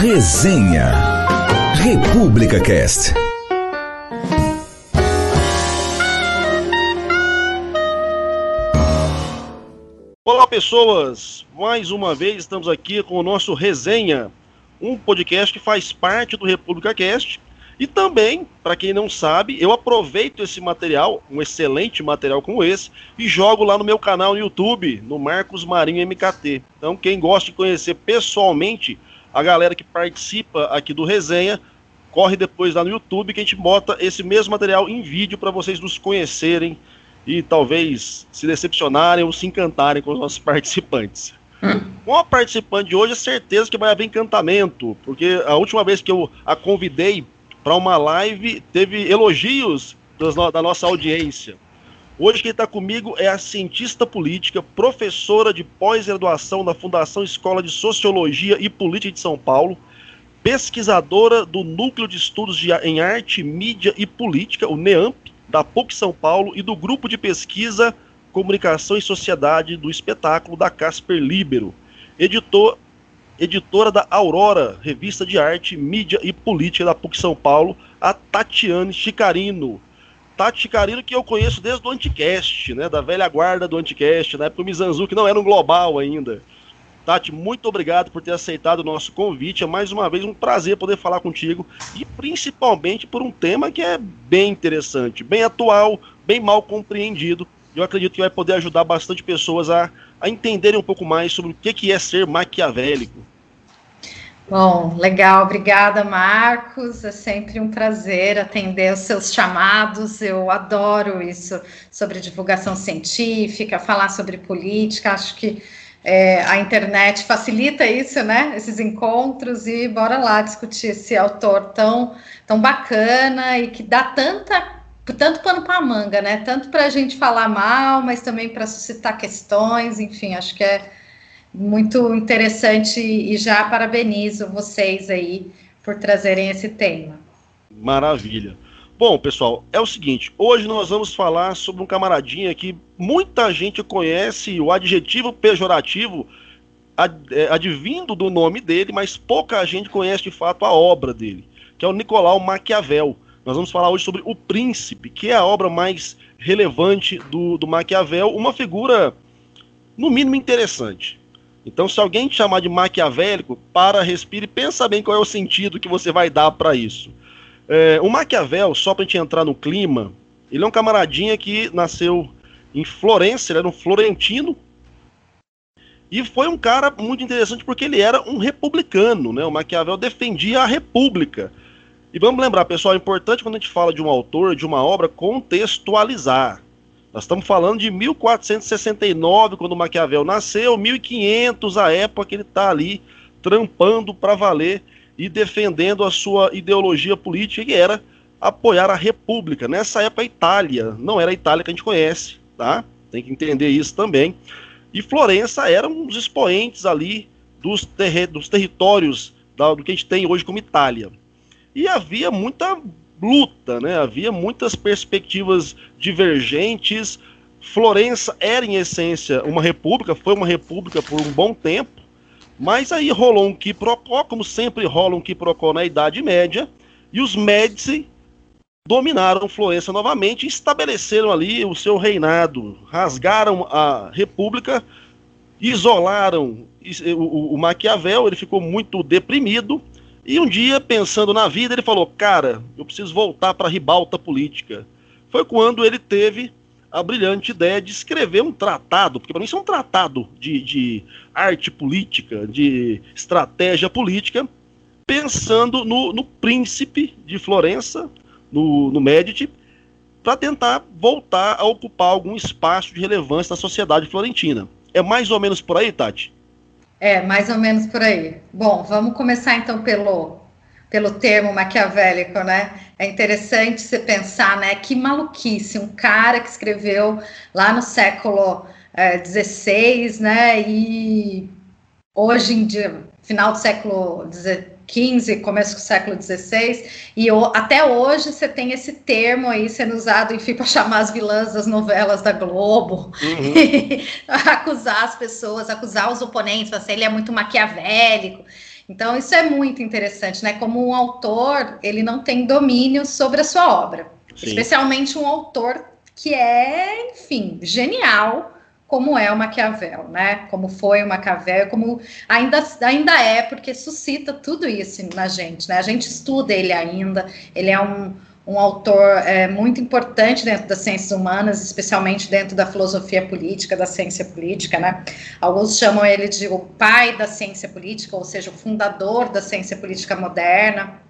Resenha República Cast. Olá pessoas, mais uma vez estamos aqui com o nosso Resenha, um podcast que faz parte do República Cast. E também, para quem não sabe, eu aproveito esse material, um excelente material como esse, e jogo lá no meu canal no YouTube, no Marcos Marinho MKT. Então, quem gosta de conhecer pessoalmente a galera que participa aqui do Resenha, corre depois lá no YouTube que a gente bota esse mesmo material em vídeo para vocês nos conhecerem e talvez se decepcionarem ou se encantarem com os nossos participantes. Hum. Com a participante de hoje, é certeza que vai haver encantamento, porque a última vez que eu a convidei para uma live teve elogios da nossa audiência. Hoje quem está comigo é a cientista política, professora de pós-graduação da Fundação Escola de Sociologia e Política de São Paulo, pesquisadora do Núcleo de Estudos de, em Arte, Mídia e Política, o NEAMP, da PUC São Paulo e do Grupo de Pesquisa Comunicação e Sociedade do Espetáculo da Casper Libero, editor, editora da Aurora, revista de arte, mídia e política da PUC São Paulo, a Tatiane Chicarino. Tati Chicarino que eu conheço desde o Anticast, né, da velha guarda do Anticast, na época o Mizanzuki não era um global ainda. Tati, muito obrigado por ter aceitado o nosso convite. É mais uma vez um prazer poder falar contigo e principalmente por um tema que é bem interessante, bem atual, bem mal compreendido. Eu acredito que vai poder ajudar bastante pessoas a, a entenderem um pouco mais sobre o que, que é ser maquiavélico. Bom, legal, obrigada, Marcos. É sempre um prazer atender os seus chamados. Eu adoro isso sobre divulgação científica, falar sobre política. Acho que é, a internet facilita isso, né? Esses encontros e bora lá discutir esse autor tão, tão bacana e que dá tanta tanto pano para manga, né? Tanto para a gente falar mal, mas também para suscitar questões. Enfim, acho que é muito interessante e já parabenizo vocês aí por trazerem esse tema. Maravilha. Bom, pessoal, é o seguinte: hoje nós vamos falar sobre um camaradinha que muita gente conhece o adjetivo pejorativo é, advindo do nome dele, mas pouca gente conhece de fato a obra dele, que é o Nicolau Maquiavel. Nós vamos falar hoje sobre O Príncipe, que é a obra mais relevante do, do Maquiavel, uma figura, no mínimo, interessante. Então, se alguém te chamar de maquiavélico, para, respire e pensa bem qual é o sentido que você vai dar para isso. É, o Maquiavel, só para gente entrar no clima, ele é um camaradinha que nasceu em Florença, ele era um florentino, e foi um cara muito interessante porque ele era um republicano, né? O Maquiavel defendia a república. E vamos lembrar, pessoal, é importante quando a gente fala de um autor, de uma obra, contextualizar. Nós estamos falando de 1469, quando Maquiavel nasceu, 1500, a época que ele está ali trampando para valer e defendendo a sua ideologia política, que era apoiar a República. Nessa época, a Itália não era a Itália que a gente conhece, tá? Tem que entender isso também. E Florença era um dos expoentes ali dos, ter dos territórios da, do que a gente tem hoje como Itália. E havia muita luta, né? Havia muitas perspectivas divergentes. Florença era, em essência, uma república, foi uma república por um bom tempo, mas aí rolou um quiprocó, como sempre rola um quiprocó na Idade Média, e os Médici dominaram Florença novamente estabeleceram ali o seu reinado, rasgaram a república, isolaram o, o Maquiavel, ele ficou muito deprimido, e um dia, pensando na vida, ele falou: Cara, eu preciso voltar para a ribalta política. Foi quando ele teve a brilhante ideia de escrever um tratado, porque para mim isso é um tratado de, de arte política, de estratégia política, pensando no, no príncipe de Florença, no, no Medici, para tentar voltar a ocupar algum espaço de relevância na sociedade florentina. É mais ou menos por aí, Tati? É, mais ou menos por aí. Bom, vamos começar então pelo, pelo termo maquiavélico, né? É interessante você pensar, né? Que maluquice, um cara que escreveu lá no século XVI, é, né? E hoje em dia, final do século XV, começo do século XVI, e o, até hoje você tem esse termo aí sendo usado, enfim, para chamar as vilãs das novelas da Globo, uhum. acusar as pessoas, acusar os oponentes, você ele é muito maquiavélico. Então, isso é muito interessante, né? Como um autor, ele não tem domínio sobre a sua obra, Sim. especialmente um autor que é, enfim, genial, como é o Maquiavel, né? Como foi o Maquiavel, como ainda, ainda é, porque suscita tudo isso na gente, né? A gente estuda ele ainda, ele é um, um autor é, muito importante dentro das ciências humanas, especialmente dentro da filosofia política, da ciência política, né? Alguns chamam ele de o pai da ciência política, ou seja, o fundador da ciência política moderna.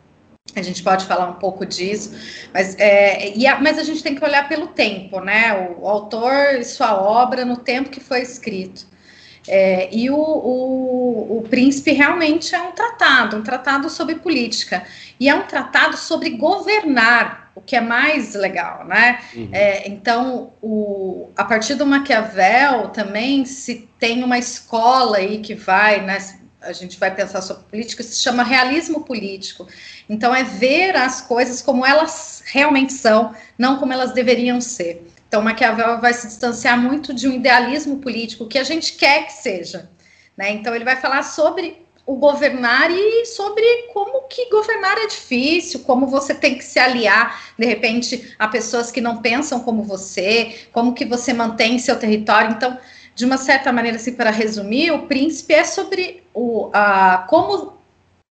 A gente pode falar um pouco disso, mas, é, a, mas a gente tem que olhar pelo tempo, né? O, o autor e sua obra no tempo que foi escrito. É, e o, o, o, Príncipe realmente é um tratado, um tratado sobre política. E é um tratado sobre governar, o que é mais legal, né? Uhum. É, então, o, a partir do Maquiavel também se tem uma escola aí que vai, né? A gente vai pensar sobre política, se chama realismo político. Então, é ver as coisas como elas realmente são, não como elas deveriam ser. Então, Maquiavel vai se distanciar muito de um idealismo político que a gente quer que seja. Né? Então, ele vai falar sobre o governar e sobre como que governar é difícil, como você tem que se aliar, de repente, a pessoas que não pensam como você, como que você mantém seu território. Então, de uma certa maneira, assim, para resumir, o príncipe é sobre o, a, como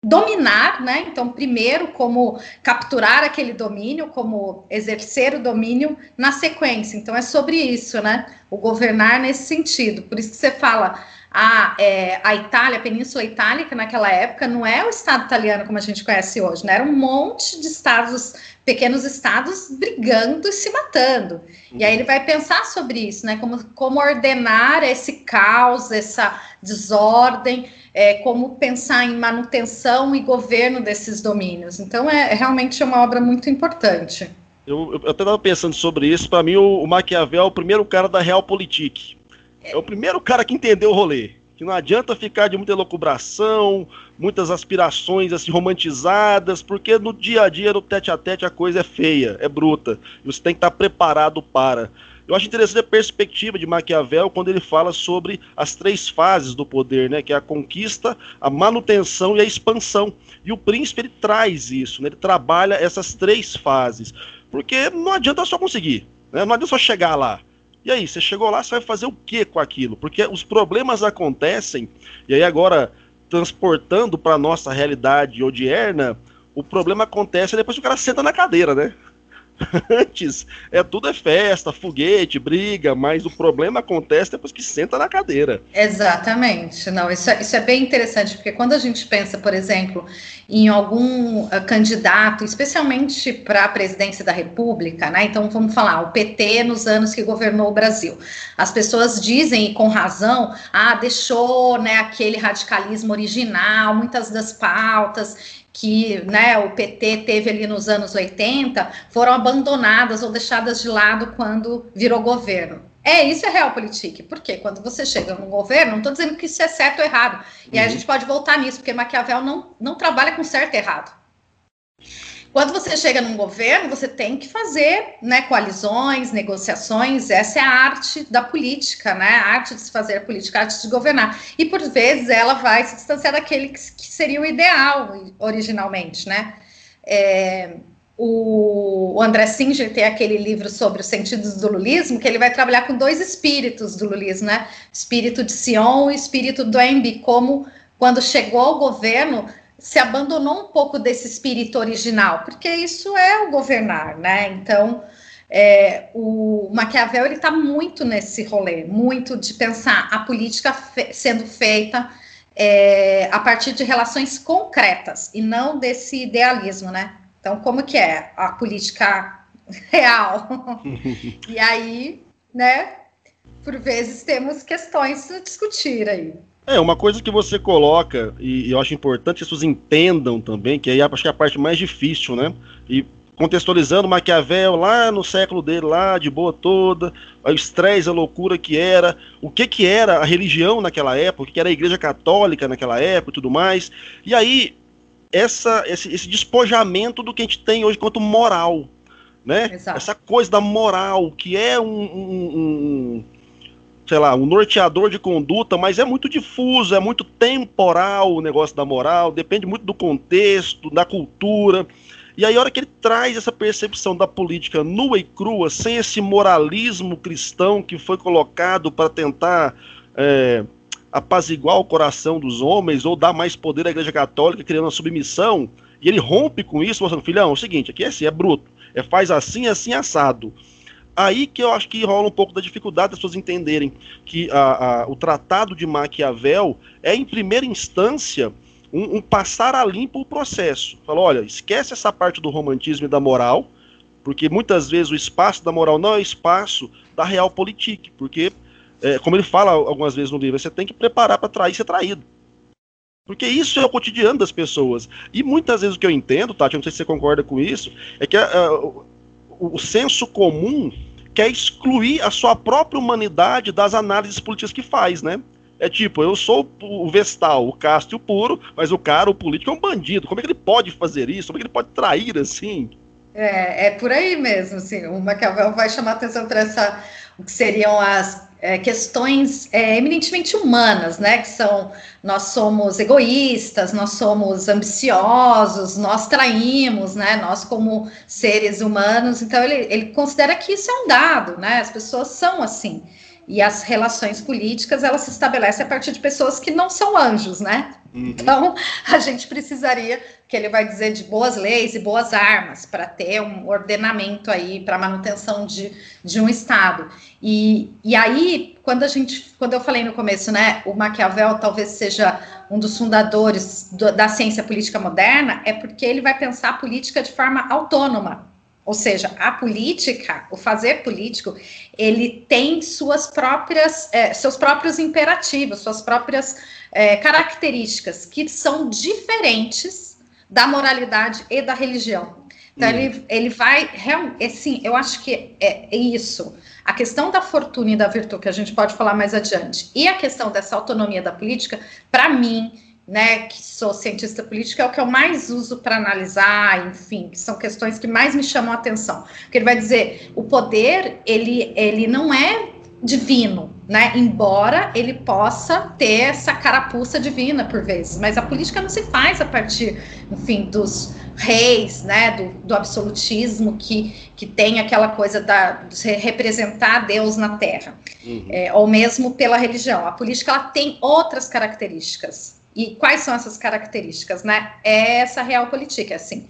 dominar, né? Então, primeiro, como capturar aquele domínio, como exercer o domínio na sequência. Então, é sobre isso, né? O governar nesse sentido. Por isso que você fala, a, é, a Itália, a Península Itálica, naquela época, não é o Estado italiano como a gente conhece hoje, né? Era um monte de estados, pequenos estados, brigando e se matando. E aí ele vai pensar sobre isso, né? Como, como ordenar esse caos, essa desordem é, como pensar em manutenção e governo desses domínios. Então, é, é realmente uma obra muito importante. Eu, eu até estava pensando sobre isso. Para mim, o, o, Maquiavel é o primeiro cara da Realpolitik. É o primeiro cara que entendeu o rolê. Que não adianta ficar de muita elucubração, muitas aspirações assim romantizadas, porque no dia a dia, no tete a tete, a coisa é feia, é bruta. Você tem que estar preparado para. Eu acho interessante a perspectiva de Maquiavel quando ele fala sobre as três fases do poder, né? Que é a conquista, a manutenção e a expansão. E o príncipe ele traz isso, né? Ele trabalha essas três fases, porque não adianta só conseguir, né? Não adianta só chegar lá. E aí, você chegou lá, você vai fazer o que com aquilo? Porque os problemas acontecem, e aí agora transportando para nossa realidade odierna, o problema acontece depois que o cara senta na cadeira, né? Antes, é tudo é festa, foguete, briga, mas o problema acontece depois que senta na cadeira. Exatamente. Não, isso é, isso é bem interessante, porque quando a gente pensa, por exemplo, em algum uh, candidato, especialmente para a presidência da República, né? Então vamos falar, o PT nos anos que governou o Brasil. As pessoas dizem, e com razão, ah, deixou né, aquele radicalismo original, muitas das pautas que né, o PT teve ali nos anos 80 foram abandonadas ou deixadas de lado quando virou governo. É, isso é realpolitik. Porque quando você chega no governo, não estou dizendo que isso é certo ou errado. E uhum. aí a uhum. gente pode voltar nisso, porque Maquiavel não, não trabalha com certo e errado. Quando você chega num governo, você tem que fazer né, coalizões, negociações, essa é a arte da política, né? A arte de se fazer política, a arte de governar. E por vezes ela vai se distanciar daquele que, seria o ideal originalmente, né? É, o, o, André Singer tem aquele livro sobre os sentidos do lulismo, que ele vai trabalhar com dois espíritos do lulismo, né? Espírito de Sion e espírito do Embi, como quando chegou ao governo se abandonou um pouco desse espírito original, porque isso é o governar, né? Então, é, o Maquiavel ele está muito nesse rolê, muito de pensar a política fe sendo feita é, a partir de relações concretas e não desse idealismo, né? Então, como que é a política real? e aí, né? Por vezes temos questões a discutir aí. É, uma coisa que você coloca, e, e eu acho importante que as pessoas entendam também, que aí acho que é a parte mais difícil, né? E contextualizando Maquiavel lá no século dele, lá de boa toda, o estresse, a loucura que era, o que que era a religião naquela época, o que era a igreja católica naquela época e tudo mais. E aí, essa, esse, esse, despojamento do que a gente tem hoje quanto moral, né? Exato. Essa coisa da moral, que é um, um, um, sei lá, um norteador de conduta, mas é muito difuso, é muito temporal o negócio da moral, depende muito do contexto, da cultura. E aí, a hora que ele traz essa percepção da política nua e crua, sem esse moralismo cristão que foi colocado para tentar é, apaziguar o coração dos homens ou dar mais poder à Igreja Católica, criando uma submissão, e ele rompe com isso, mostrando, filhão, é o seguinte, aqui é assim, é bruto, é faz assim, assim, assado. Aí que eu acho que rola um pouco da dificuldade das pessoas entenderem que a, a, o Tratado de Maquiavel é, em primeira instância, um, um passar a limpo o processo. Fala, olha, esquece essa parte do romantismo e da moral, porque muitas vezes o espaço da moral não é o espaço da real política, porque é, como ele fala algumas vezes no livro, você tem que preparar para trair ser traído. Porque isso é o cotidiano das pessoas. E muitas vezes o que eu entendo, Tati, não sei se você concorda com isso, é que uh, o, o senso comum quer excluir a sua própria humanidade das análises políticas que faz, né? É tipo, eu sou o Vestal, o casto e o puro, mas o cara, o político, é um bandido. Como é que ele pode fazer isso? Como é que ele pode trair assim? É, é por aí mesmo, assim. O Maquiavel vai chamar atenção para essa o que seriam as é, questões é, eminentemente humanas, né? Que são nós somos egoístas, nós somos ambiciosos, nós traímos, né? Nós como seres humanos. Então ele, ele considera que isso é um dado, né? As pessoas são assim. E as relações políticas elas se estabelecem a partir de pessoas que não são anjos, né? Uhum. Então a gente precisaria que ele vai dizer de boas leis e boas armas para ter um ordenamento aí para manutenção de, de um Estado. E, e aí, quando a gente, quando eu falei no começo, né, o Maquiavel talvez seja um dos fundadores do, da ciência política moderna, é porque ele vai pensar a política de forma autônoma. Ou seja, a política, o fazer político, ele tem suas próprias, é, seus próprios imperativos, suas próprias é, características que são diferentes da moralidade e da religião. Então, hum. ele, ele vai, assim, eu acho que é, é, isso. A questão da fortuna e da virtude, que a gente pode falar mais adiante, e a questão dessa autonomia da política, para mim, né, que sou cientista política, é o que eu mais uso para analisar, enfim, que são questões que mais me chamam a atenção. Porque ele vai dizer, o poder, ele, ele não é divino, né? Embora ele possa ter essa carapuça divina por vezes, mas a política não se faz a partir, enfim, dos reis, né? Do, do absolutismo que, que tem aquela coisa da, de representar Deus na Terra, uhum. é, ou mesmo pela religião. A política ela tem outras características. E quais são essas características, né? É essa real política, assim.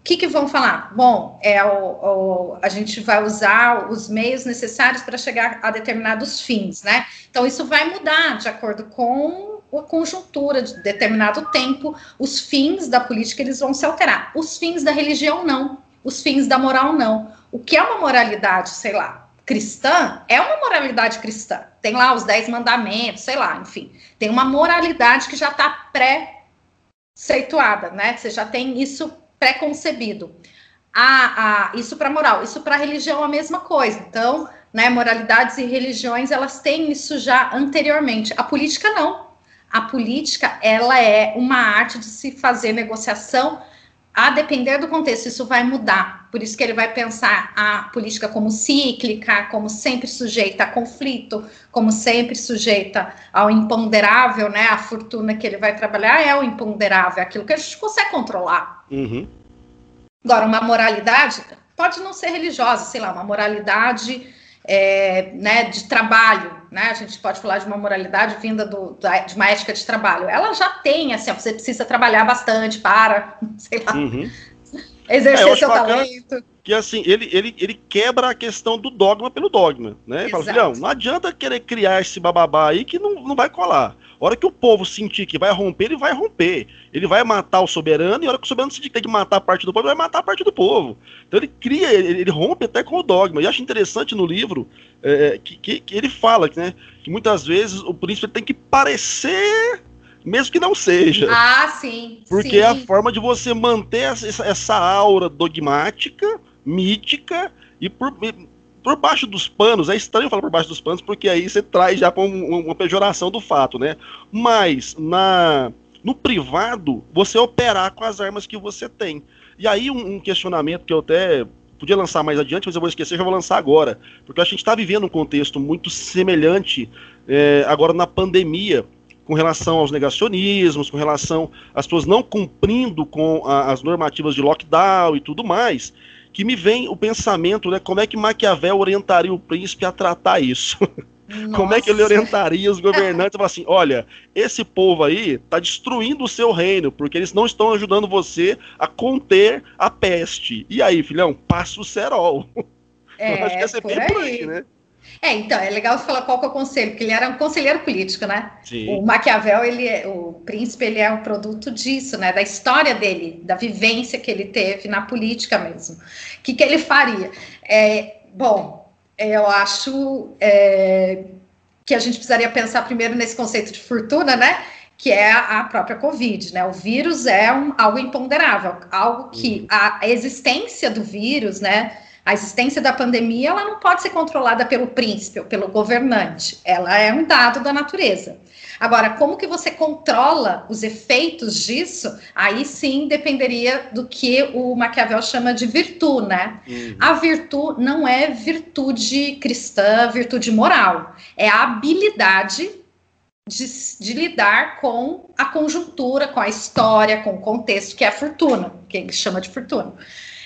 O que, que vão falar? Bom, é o, o, a gente vai usar os meios necessários para chegar a determinados fins, né? Então, isso vai mudar de acordo com a conjuntura de determinado tempo, os fins da política eles vão se alterar. Os fins da religião não, os fins da moral não. O que é uma moralidade, sei lá, cristã, é uma moralidade cristã. Tem lá os dez mandamentos, sei lá, enfim. Tem uma moralidade que já está pré-ceituada, né? Você já tem isso pré-concebido. A, a, isso para moral, isso para religião a mesma coisa. Então, né, moralidades e religiões elas têm isso já anteriormente. A política não. A política ela é uma arte de se fazer negociação a depender do contexto, isso vai mudar. Por isso que ele vai pensar a política como cíclica, como sempre sujeita a conflito, como sempre sujeita ao imponderável, né? A fortuna que ele vai trabalhar é o imponderável, aquilo que a gente consegue controlar. Uhum. Agora, uma moralidade pode não ser religiosa, sei lá, uma moralidade é, né, de trabalho, né? A gente pode falar de uma moralidade vinda do, da, de uma ética de trabalho. Ela já tem, assim, você precisa trabalhar bastante para, sei lá, uhum. Exercer é, seu talento. Que assim, ele, ele, ele quebra a questão do dogma pelo dogma, né? Fala, filhão, não adianta querer criar esse bababá aí que não, não vai colar. A hora que o povo sentir que vai romper, ele vai romper. Ele vai matar o soberano, e a hora que o soberano sentir que tem que matar a parte do povo, ele vai matar a parte do povo. Então ele cria, ele, ele rompe até com o dogma. E acho interessante no livro é, que, que, que, ele fala né, que muitas vezes o príncipe tem que parecer mesmo que não seja. Ah, sim. Porque sim. é a forma de você manter essa, essa aura dogmática, mítica, e por, por baixo dos panos, é estranho falar por baixo dos panos, porque aí você traz já para um, uma pejoração do fato, né? Mas na no privado, você operar com as armas que você tem. E aí um, um questionamento que eu até podia lançar mais adiante, mas eu vou esquecer, já vou lançar agora, porque a gente está vivendo um contexto muito semelhante é, agora na pandemia, com relação aos negacionismos, com relação às pessoas não cumprindo com a, as normativas de lockdown e tudo mais, que me vem o pensamento, né, como é que Maquiavel orientaria o príncipe a tratar isso? Como é que ele orientaria os governantes? Falar assim, olha, esse povo aí está destruindo o seu reino, porque eles não estão ajudando você a conter a peste. E aí, filhão, passa o cerol. É, Eu acho que ia ser bem aí. por aí, né? É, então, é legal você falar qual que é o conselho, porque ele era um conselheiro político, né? Sim. O Maquiavel, ele é, o príncipe, ele é um produto disso, né? Da história dele, da vivência que ele teve na política mesmo. O que, que ele faria? É, bom, eu acho é, que a gente precisaria pensar primeiro nesse conceito de fortuna, né? Que é a própria Covid, né? O vírus é um, algo imponderável, algo que uhum. a existência do vírus, né? A existência da pandemia, ela não pode ser controlada pelo príncipe ou pelo governante. Ela é um dado da natureza. Agora, como que você controla os efeitos disso? Aí sim dependeria do que o Maquiavel chama de virtude, né? Uhum. A virtude não é virtude cristã, virtude moral. É a habilidade de, de, lidar com a conjuntura, com a história, com o contexto, que é a fortuna, que ele chama de fortuna.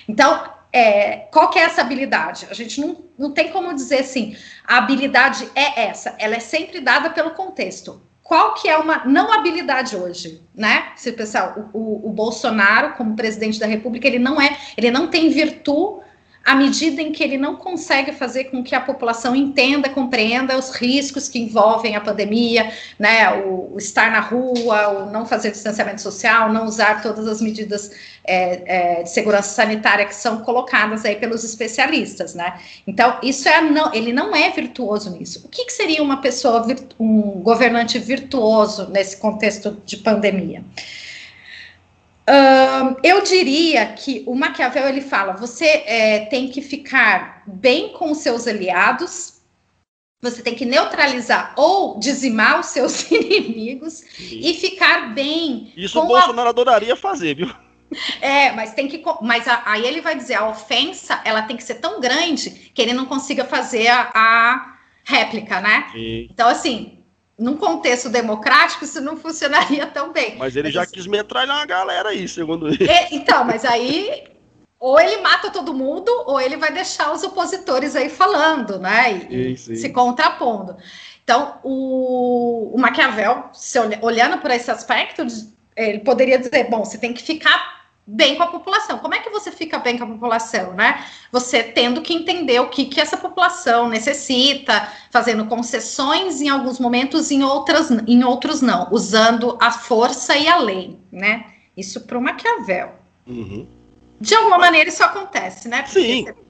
Então, é, qual que é essa habilidade? A gente não, não tem como dizer assim, a habilidade é essa, ela é sempre dada pelo contexto qual que é uma não habilidade hoje, né? Se pensar, o, o, o, Bolsonaro, como presidente da República, ele não é, ele não tem virtude à medida em que ele não consegue fazer com que a população entenda, compreenda os riscos que envolvem a pandemia, né, o, estar na rua, o não fazer distanciamento social, não usar todas as medidas é, é, de segurança sanitária que são colocadas aí pelos especialistas, né? Então, isso é não, ele não é virtuoso nisso. O que, que seria uma pessoa, um governante virtuoso nesse contexto de pandemia? Eu diria que o Maquiavel ele fala: você é, tem que ficar bem com os seus aliados, você tem que neutralizar ou dizimar os seus inimigos Sim. e ficar bem. Isso o Bolsonaro a... adoraria fazer, viu? É, mas tem que. Mas a, aí ele vai dizer: a ofensa ela tem que ser tão grande que ele não consiga fazer a, a réplica, né? Sim. Então, assim, num contexto democrático, isso não funcionaria tão bem. Mas ele mas já assim, quis metralhar uma galera aí, segundo ele. É, então, mas aí ou ele mata todo mundo, ou ele vai deixar os opositores aí falando, né? E, se contrapondo. Então, o, o Maquiavel, se olhando por esse aspecto, ele poderia dizer: bom, você tem que ficar bem com a população. Como é que você fica bem com a população, né? Você tendo que entender o que, que essa população necessita, fazendo concessões em alguns momentos, em outras, em outros não, usando a força e a lei, né? Isso para o Maquiavel. Uhum. De alguma maneira isso acontece, né? Porque sim. Você...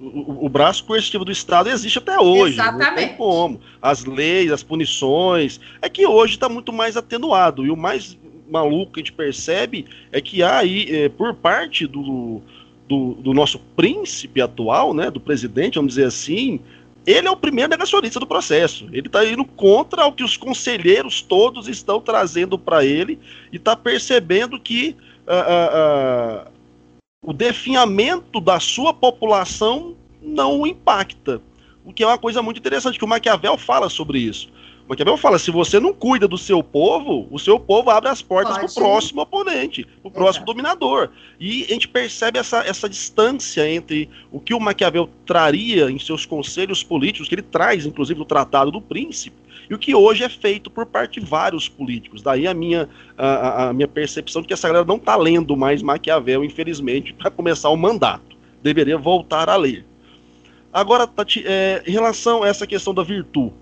O, o, braço coercitivo do Estado existe até hoje. Exatamente. Não tem como. As leis, as punições. É que hoje está muito mais atenuado. E o mais maluco que a gente percebe é que há aí, é, por parte do, do, do, nosso príncipe atual, né, do presidente, vamos dizer assim, ele é o primeiro negacionista do processo. Ele está indo contra o que os conselheiros todos estão trazendo para ele e está percebendo que uh, uh, uh, o definhamento da sua população não o impacta. O que é uma coisa muito interessante, que o Maquiavel fala sobre isso. Maquiavel fala: se você não cuida do seu povo, o seu povo abre as portas para o próximo oponente, para o próximo dominador. E a gente percebe essa, essa distância entre o que o Maquiavel traria em seus conselhos políticos, que ele traz, inclusive, no Tratado do Príncipe, e o que hoje é feito por parte de vários políticos. Daí a minha, a, a minha percepção de que essa galera não está lendo mais Maquiavel, infelizmente, para começar o mandato. Deveria voltar a ler. Agora, Tati, é, em relação a essa questão da virtude,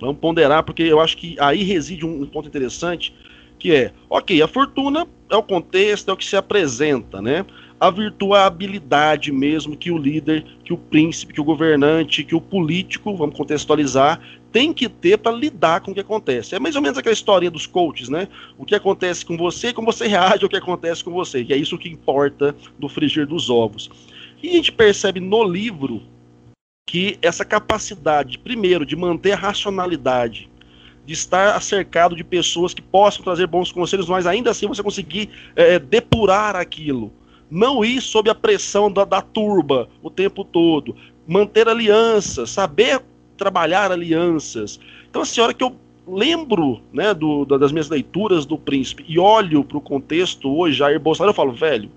Vamos ponderar, porque eu acho que aí reside um, ponto interessante, que é, ok, a fortuna é o contexto, é o que se apresenta, né? A virtude a habilidade mesmo que o líder, que o príncipe, que o governante, que o político, vamos contextualizar, tem que ter para lidar com o que acontece. É mais ou menos aquela historinha dos coaches, né? O que acontece com você e como você reage ao que acontece com você, que é isso que importa do frigir dos ovos. E a gente percebe no livro que essa capacidade, primeiro, de manter a racionalidade de estar cercado de pessoas que possam trazer bons conselhos, mas ainda assim você conseguir é, depurar aquilo. Não ir sob a pressão da, da turba o tempo todo. Manter alianças, saber trabalhar alianças. Então, assim, a hora que eu lembro né, do, das minhas leituras do príncipe e olho para o contexto hoje, Jair Bolsonaro, eu falo, velho,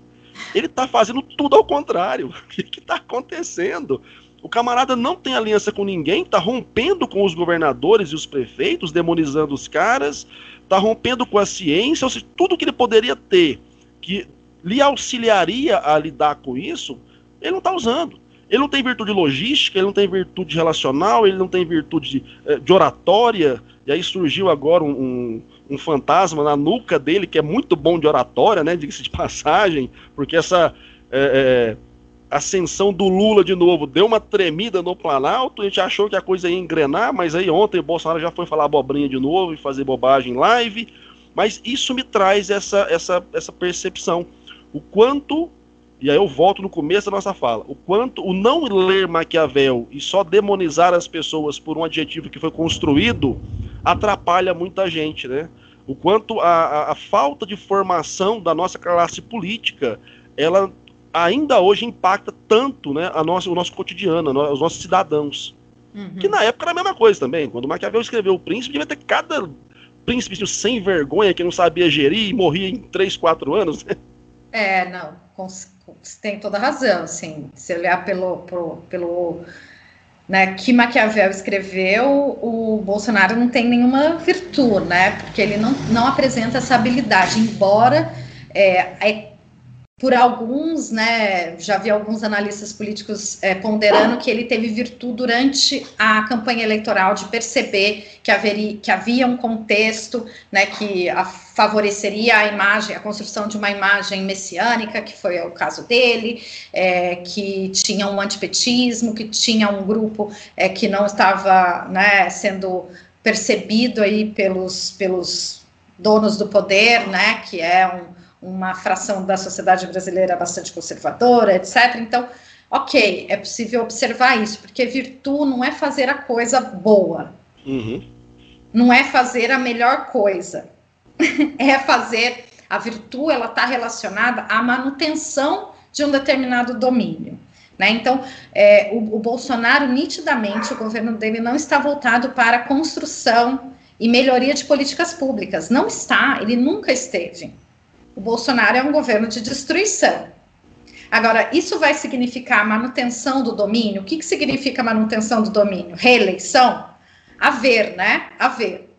ele está fazendo tudo ao contrário. O que está acontecendo? O camarada não tem aliança com ninguém, está rompendo com os governadores e os prefeitos, demonizando os caras, está rompendo com a ciência, ou seja, tudo que ele poderia ter que lhe auxiliaria a lidar com isso, ele não está usando. Ele não tem virtude logística, ele não tem virtude relacional, ele não tem virtude de, eh, de oratória, e aí surgiu agora um, um, um, fantasma na nuca dele, que é muito bom de oratória, né? Diga-se de passagem, porque essa. É, é, ascensão do Lula de novo deu uma tremida no Planalto, a gente achou que a coisa ia engrenar, mas aí ontem o Bolsonaro já foi falar abobrinha de novo e fazer bobagem em live, mas isso me traz essa, essa, essa percepção. O quanto, e aí eu volto no começo da nossa fala, o quanto o não ler Maquiavel e só demonizar as pessoas por um adjetivo que foi construído atrapalha muita gente, né? O quanto a, a, a falta de formação da nossa classe política ela ainda hoje impacta tanto né, a nossa, o nosso cotidiano, os nossos cidadãos. Uhum. Que na época era a mesma coisa também. Quando Maquiavel escreveu o príncipe, devia ter cada príncipe sem vergonha que não sabia gerir e morria em 3, 4 anos. Né? É, não, tem toda razão, assim, se olhar pelo, pelo, pelo né, que Maquiavel escreveu, o Bolsonaro não tem nenhuma virtude, né, porque ele não, não apresenta essa habilidade, embora é, por alguns, né, já vi alguns analistas políticos é, ponderando que ele teve virtude durante a campanha eleitoral de perceber que, haveria, que havia um contexto, né, que a, favoreceria a imagem, a construção de uma imagem messiânica, que foi o caso dele, é, que tinha um antipetismo, que tinha um grupo é, que não estava, né, sendo percebido aí pelos, pelos donos do poder, né, que é um uma fração da sociedade brasileira bastante conservadora, etc. Então, ok, é possível observar isso, porque virtude não é fazer a coisa boa, uhum. não é fazer a melhor coisa, é fazer a virtude, ela está relacionada à manutenção de um determinado domínio. Né? Então, é, o, o Bolsonaro, nitidamente, o governo dele não está voltado para a construção e melhoria de políticas públicas. Não está, ele nunca esteve. O Bolsonaro é um governo de destruição. Agora, isso vai significar manutenção do domínio? O que, que significa manutenção do domínio? Reeleição? Haver, né? Haver.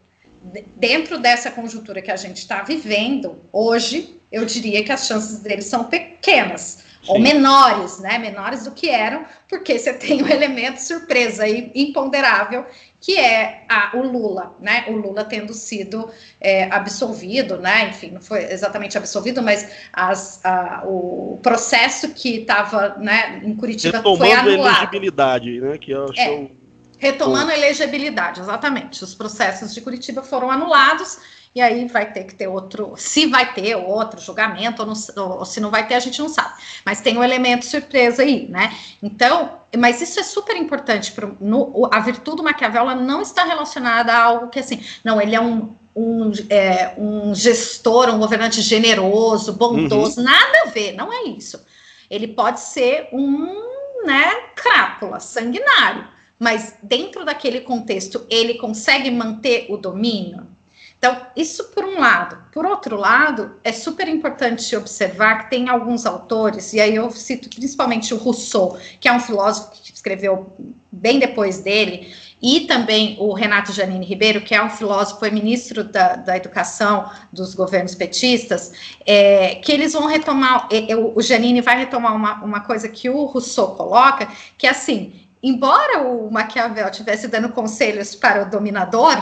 Dentro dessa conjuntura que a gente está vivendo, hoje, eu diria que as chances dele são pequenas, Sim. ou menores, né? Menores do que eram, porque você tem um elemento surpresa aí, imponderável, que é a, o Lula, né? O Lula tendo sido é, absolvido, né? Enfim, não foi exatamente absolvido, mas as, a, o processo que estava né, em Curitiba Retomando foi anulado. a elegibilidade, né? Que eu é, retomando a elegibilidade, exatamente. Os processos de Curitiba foram anulados e aí vai ter que ter outro, se vai ter outro julgamento ou, não, ou, se não vai ter, a gente não sabe. Mas tem um elemento surpresa aí, né? Então, mas isso é super importante. Pro, no, a virtude do Maquiavel não está relacionada a algo que assim, não, ele é um, um, é, um gestor, um governante generoso, bondoso, uhum. nada a ver, não é isso. Ele pode ser um, né, crápula, sanguinário, mas dentro daquele contexto, ele consegue manter o domínio? Então, isso por um lado. Por outro lado, é super importante observar que tem alguns autores, e aí eu cito principalmente o Rousseau, que é um filósofo que escreveu bem depois dele, e também o Renato Janine Ribeiro, que é um filósofo, foi ministro da, da Educação dos governos petistas, é, que eles vão retomar, o Janine vai retomar uma, uma coisa que o Rousseau coloca, que é assim, embora o Maquiavel estivesse dando conselhos para o dominador,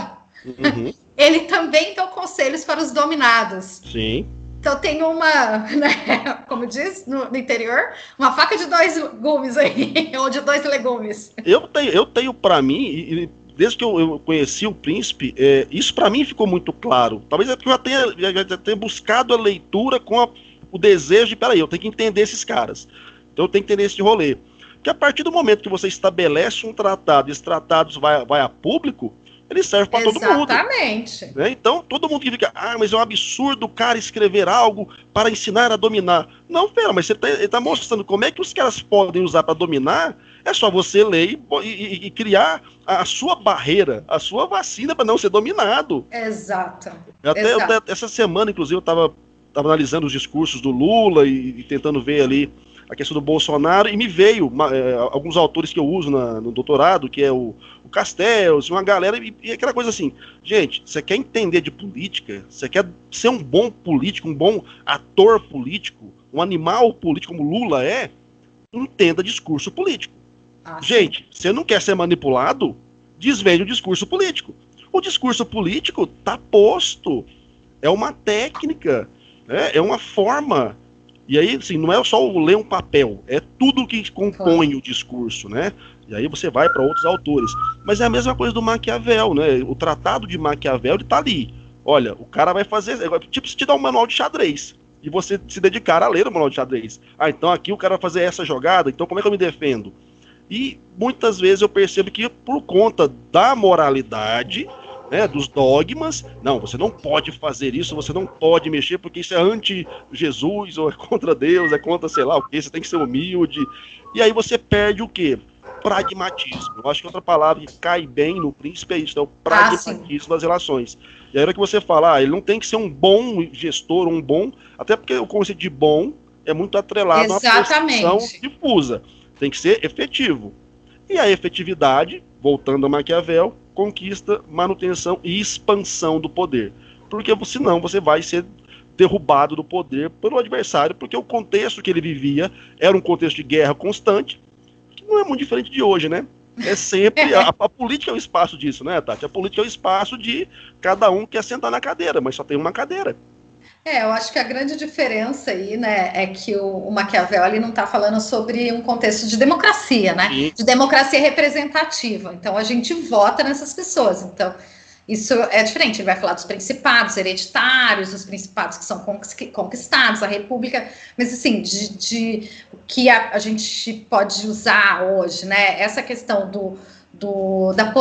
uhum ele também deu conselhos para os dominados. Sim. Então tem uma, né, como diz no, no, interior, uma faca de dois gumes aí, ou de dois legumes. Eu tenho, eu tenho para mim, e, desde que eu, eu, conheci o príncipe, é, isso para mim ficou muito claro. Talvez é porque eu já tenha, já, já tenha buscado a leitura com a, o desejo de, peraí, eu tenho que entender esses caras. Então eu tenho que entender esse rolê. Que a partir do momento que você estabelece um tratado e esse tratado vai, vai a público, ele serve para todo mundo. Exatamente. Né? Então, todo mundo que fica, ah, mas é um absurdo o cara escrever algo para ensinar a dominar. Não, pera, mas você tá, está mostrando como é que os caras podem usar para dominar. É só você ler e, e, e, criar a sua barreira, a sua vacina para não ser dominado. Exato. Até, Exato. essa semana, inclusive, eu estava analisando os discursos do Lula e, e tentando ver ali a questão do Bolsonaro, e me veio é, alguns autores que eu uso na, no doutorado, que é o, o Castells, uma galera, e, e, aquela coisa assim, gente, você quer entender de política, você quer ser um bom político, um bom ator político, um animal político como Lula é, entenda discurso político. Ah, gente, você não quer ser manipulado, desvende o discurso político. O discurso político tá posto, é uma técnica, né? é uma forma e aí, assim, não é só ler um papel, é tudo que compõe claro. o discurso, né? E aí você vai para outros autores. Mas é a mesma coisa do Maquiavel, né? O tratado de Maquiavel está ali. Olha, o cara vai fazer. É tipo se te dar um manual de xadrez. E você se dedicar a ler o manual de xadrez. Ah, então aqui o cara vai fazer essa jogada, então como é que eu me defendo? E muitas vezes eu percebo que por conta da moralidade, né, dos dogmas. Não, você não pode fazer isso, você não pode mexer porque isso é anti-Jesus, ou é contra Deus, é contra sei lá o que, você tem que ser humilde. E aí você perde o quê? Pragmatismo. Eu acho que outra palavra que cai bem no príncipe é isso, é o pragmatismo ah, das relações. E aí hora que você fala, ah, ele não tem que ser um bom gestor, um bom, até porque o conceito de bom é muito atrelado Exatamente. a uma percepção difusa. Tem que ser efetivo. E a efetividade, voltando a Maquiavel, conquista, manutenção e expansão do poder. Porque senão você vai ser derrubado do poder pelo adversário, porque o contexto que ele vivia era um contexto de guerra constante, que não é muito diferente de hoje, né? É sempre. a, a, política é o espaço disso, né, Tati? A política é o espaço de cada um quer sentar na cadeira, mas só tem uma cadeira. É, eu acho que a grande diferença aí, né, é que o, o Maquiavel não está falando sobre um contexto de democracia, né? Sim. De democracia representativa. Então a gente vota nessas pessoas. Então isso é diferente. Ele vai falar dos principados hereditários, os principados que são conquistados, a república, mas assim, de, de o que a, a gente pode usar hoje, né? Essa questão do, do da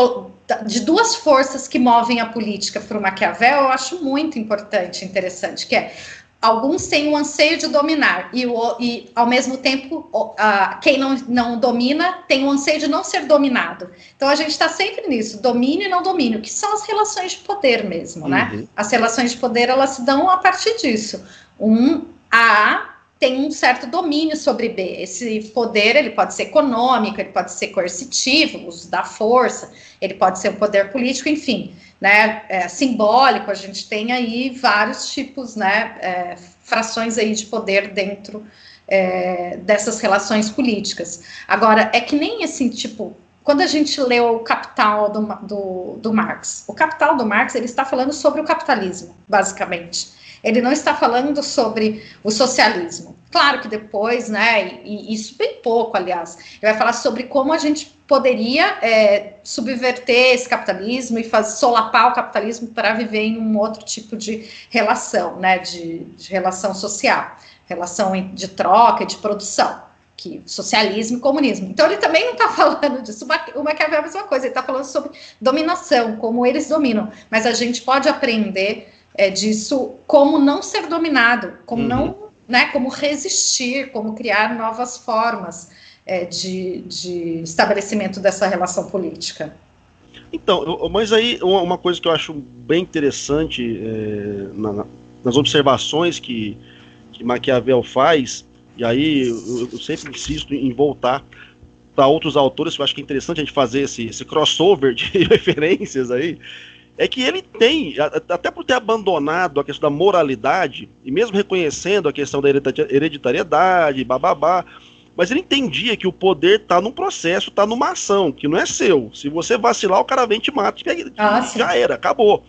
de duas forças que movem a política para o Maquiavel, eu acho muito importante, interessante, que é alguns têm o anseio de dominar e, o, e ao mesmo tempo, uh, quem não, não domina tem o anseio de não ser dominado. Então a gente está sempre nisso, domínio e não domínio, que são as relações de poder mesmo, né? uhum. né? As relações de poder elas se dão a partir disso. Um A tem um certo domínio sobre B. Esse poder ele pode ser econômico, ele pode ser coercitivo, uso da força, ele pode ser um poder político, enfim, né? É, simbólico. A gente tem aí vários tipos, né? É, frações aí de poder dentro é, dessas relações políticas. Agora é que nem assim, tipo, quando a gente lê o Capital do, do, do Marx, o Capital do Marx ele está falando sobre o capitalismo, basicamente. Ele não está falando sobre o socialismo. Claro que depois, né, e, isso bem pouco, aliás, ele vai falar sobre como a gente poderia é, subverter esse capitalismo e fazer, solapar o capitalismo para viver em um outro tipo de relação, né, de, de relação social, relação de troca, de produção que socialismo e comunismo. Então ele também não está falando disso. O Maquiavel é a mesma coisa, ele está falando sobre dominação, como eles dominam. Mas a gente pode aprender é, disso, como não ser dominado, como uhum. não, né, como resistir, como criar novas formas é, de, de estabelecimento dessa relação política. Então, mas aí uma coisa que eu acho bem interessante é, na, nas observações que, que Maquiavel faz, e aí eu, eu sempre insisto em voltar para outros autores, eu acho que é interessante a gente fazer esse, esse crossover de referências aí, é que ele tem, até por ter abandonado a questão da moralidade, e mesmo reconhecendo a questão da hereditariedade, bababá, mas ele entendia que o poder está num processo, está numa ação, que não é seu. Se você vacilar, o cara vem e te mata, ah, já era, acabou.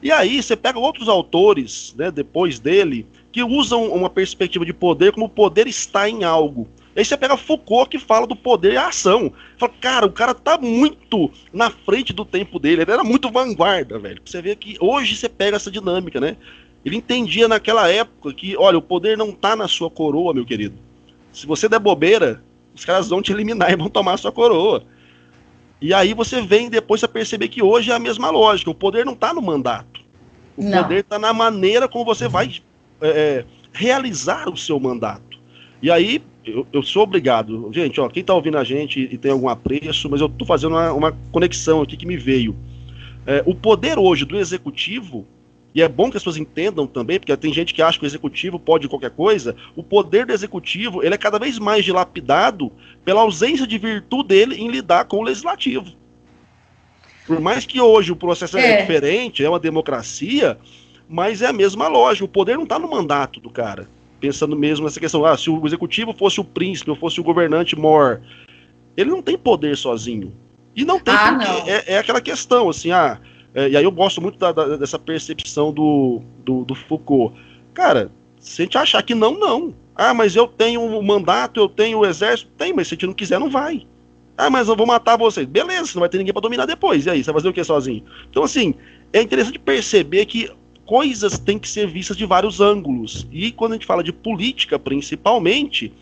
E aí você pega outros autores, né, depois dele, que usam uma perspectiva de poder como o poder está em algo. Aí você pega Foucault que fala do poder e a ação. Fala, cara, o cara tá muito na frente do tempo dele. Ele era muito vanguarda, velho. Você vê que hoje você pega essa dinâmica, né? Ele entendia naquela época que, olha, o poder não tá na sua coroa, meu querido. Se você der bobeira, os caras vão te eliminar e vão tomar a sua coroa. E aí você vem depois a perceber que hoje é a mesma lógica. O poder não está no mandato. O não. poder está na maneira como você vai é, é, realizar o seu mandato. E aí, eu, eu, sou obrigado. Gente, ó, quem está ouvindo a gente e tem algum apreço, mas eu estou fazendo uma, uma, conexão aqui que me veio. É, o poder hoje do executivo e é bom que as pessoas entendam também, porque tem gente que acha que o executivo pode qualquer coisa. O poder do executivo ele é cada vez mais dilapidado pela ausência de virtude dele em lidar com o legislativo. Por mais que hoje o processo é, é diferente, é uma democracia, mas é a mesma lógica. O poder não está no mandato do cara. Pensando mesmo nessa questão, ah, se o executivo fosse o príncipe ou fosse o governante mor, ele não tem poder sozinho. E não tem ah, não. É, é aquela questão, assim, ah, é, e aí eu gosto muito da, da, dessa percepção do, do, do, Foucault. Cara, se a gente achar que não, não. Ah, mas eu tenho o um mandato, eu tenho o um exército. Tem, mas se a gente não quiser, não vai. Ah, mas eu vou matar vocês. Beleza, não vai ter ninguém para dominar depois. E aí, você vai fazer o que sozinho? Então, assim, é interessante perceber que coisas têm que ser vistas de vários ângulos. E quando a gente fala de política, principalmente,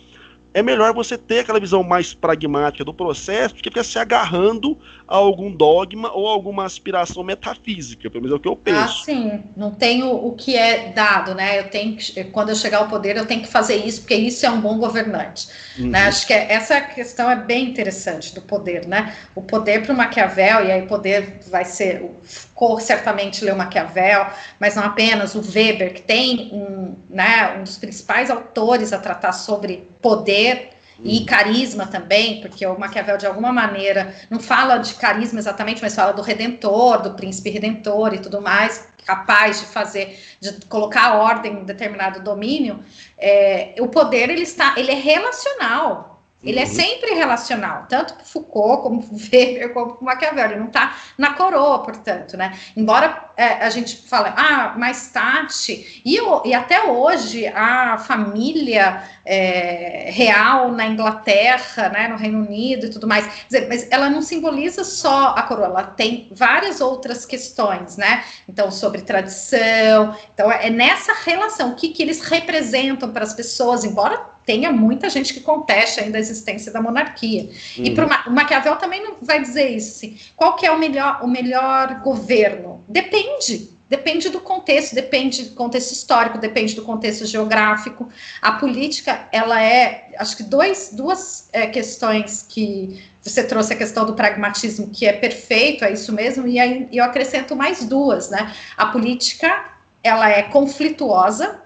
é melhor você ter aquela visão mais pragmática do processo, porque fica se agarrando a algum dogma ou alguma aspiração metafísica, pelo menos é o que eu penso. Ah, sim, não tenho o que é dado, né? Eu tenho que, quando eu chegar ao poder, eu tenho que fazer isso, porque isso é um bom governante. Uhum. Né? Acho que é, essa questão é bem interessante do poder, né? O poder para o Maquiavel, e aí poder vai ser o Foucault certamente leu Maquiavel, mas não apenas o Weber, que tem um, né, um dos principais autores a tratar sobre poder e hum. carisma também, porque o Maquiavel, de alguma maneira, não fala de carisma exatamente, mas fala do redentor, do príncipe redentor e tudo mais, capaz de fazer, de colocar ordem em determinado domínio. É, o poder, ele está, ele é relacional, ele é uhum. é sempre relacional, tanto para Foucault, como para Weber, como para Maquiavel. Ele não está na coroa, portanto, né? Embora é, a gente fale, ah, mas Tati, e, e até hoje a família é, real na Inglaterra, né, no Reino Unido e tudo mais, dizer, mas ela não simboliza só a coroa, ela tem várias outras questões, né? Então, sobre tradição, então é nessa relação, o que, que eles representam para as pessoas, embora tenha muita gente que conteste ainda a existência da monarquia. Uhum. E pro Ma Maquiavel também não vai dizer isso. Assim, qual que é o melhor, o melhor governo? Depende. Depende do contexto, depende do contexto histórico, depende do contexto geográfico. A política, ela é, acho que dois, duas é, questões que você trouxe a questão do pragmatismo, que é perfeito, é isso mesmo, e aí eu acrescento mais duas, né? A política, ela é conflituosa,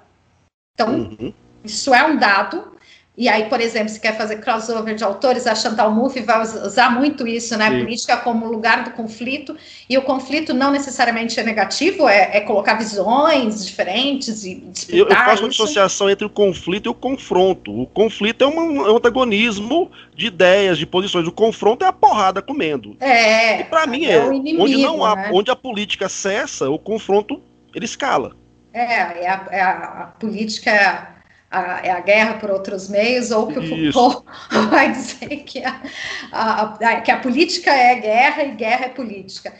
então uhum. Isso é um dado. E aí, por exemplo, se quer fazer crossover de autores, a Chantal Mouffe vai usar muito isso, né? Sim. Política como lugar do conflito. E o conflito não necessariamente é negativo, é, é colocar visões diferentes e disputar. Eu, eu faço uma associação entre o conflito e o confronto. O conflito é um, é um antagonismo de ideias, de posições. O confronto é a porrada comendo. É. E para mim é. é inimigo, onde, não há, né? onde a política cessa, o confronto ele escala. É, é a, é a, a política a, é a guerra por outros meios, ou que o Foucault vai dizer que a, a, que a política é guerra e guerra é política.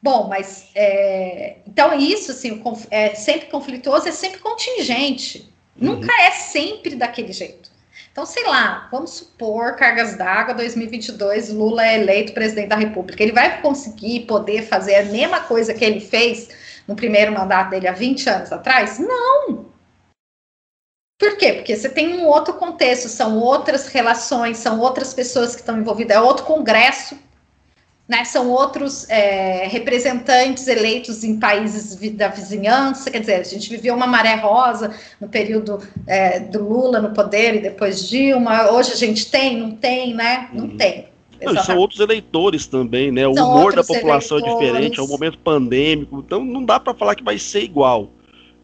Bom, mas é, então isso assim, é sempre conflituoso, é sempre contingente. Uhum. Nunca é sempre daquele jeito. Então, sei lá, vamos supor, cargas d'água, 2022, Lula é eleito presidente da República. Ele vai conseguir poder fazer a mesma coisa que ele fez no primeiro mandato dele há 20 anos atrás? Não! Por quê? Porque você tem um outro contexto, são outras relações, são outras pessoas que estão envolvidas, é outro congresso, né? São outros é, representantes eleitos em países da vizinhança. Quer dizer, a gente viveu uma maré rosa no período é, do Lula no poder e depois Dilma. Hoje a gente tem, não tem, né? Não uhum. tem. Não, são outros eleitores também, né? O são humor da população eleitores. é diferente, é um momento pandêmico, então não dá para falar que vai ser igual.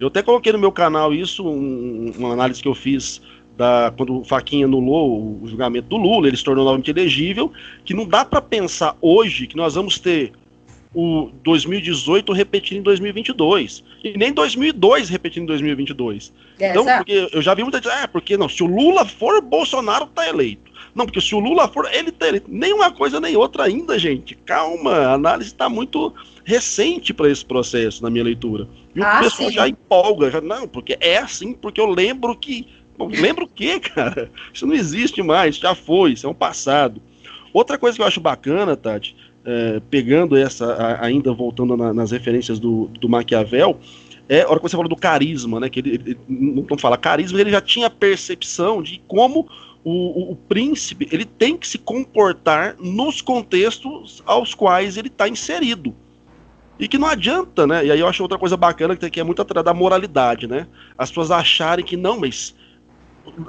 Eu até coloquei no meu canal isso, um, uma análise que eu fiz da, quando o Faquinha anulou o julgamento do Lula, ele se tornou novamente elegível, que não dá para pensar hoje que nós vamos ter o 2018 repetindo em 2022. E nem 2002 repetindo em 2022. É, então, porque eu já vi muita gente, ah, porque não, se o Lula for, Bolsonaro tá eleito. Não, porque se o Lula for, ele tá eleito. Nem uma coisa nem outra ainda, gente. Calma, a análise está muito recente para esse processo, na minha leitura. E ah, o pessoal sim. já empolga, já, não, porque é assim, porque eu lembro que. Bom, lembro o quê, cara? Isso não existe mais, já foi, isso é um passado. Outra coisa que eu acho bacana, Tati, é, pegando essa, a, ainda voltando na, nas referências do, do Maquiavel, é a hora que você falou do carisma, né? Que ele, ele não fala carisma, ele já tinha percepção de como o, o, o, príncipe ele tem que se comportar nos contextos aos quais ele está inserido. E que não adianta, né? E aí eu acho outra coisa bacana que é muito atrás da moralidade, né? As pessoas acharem que não, mas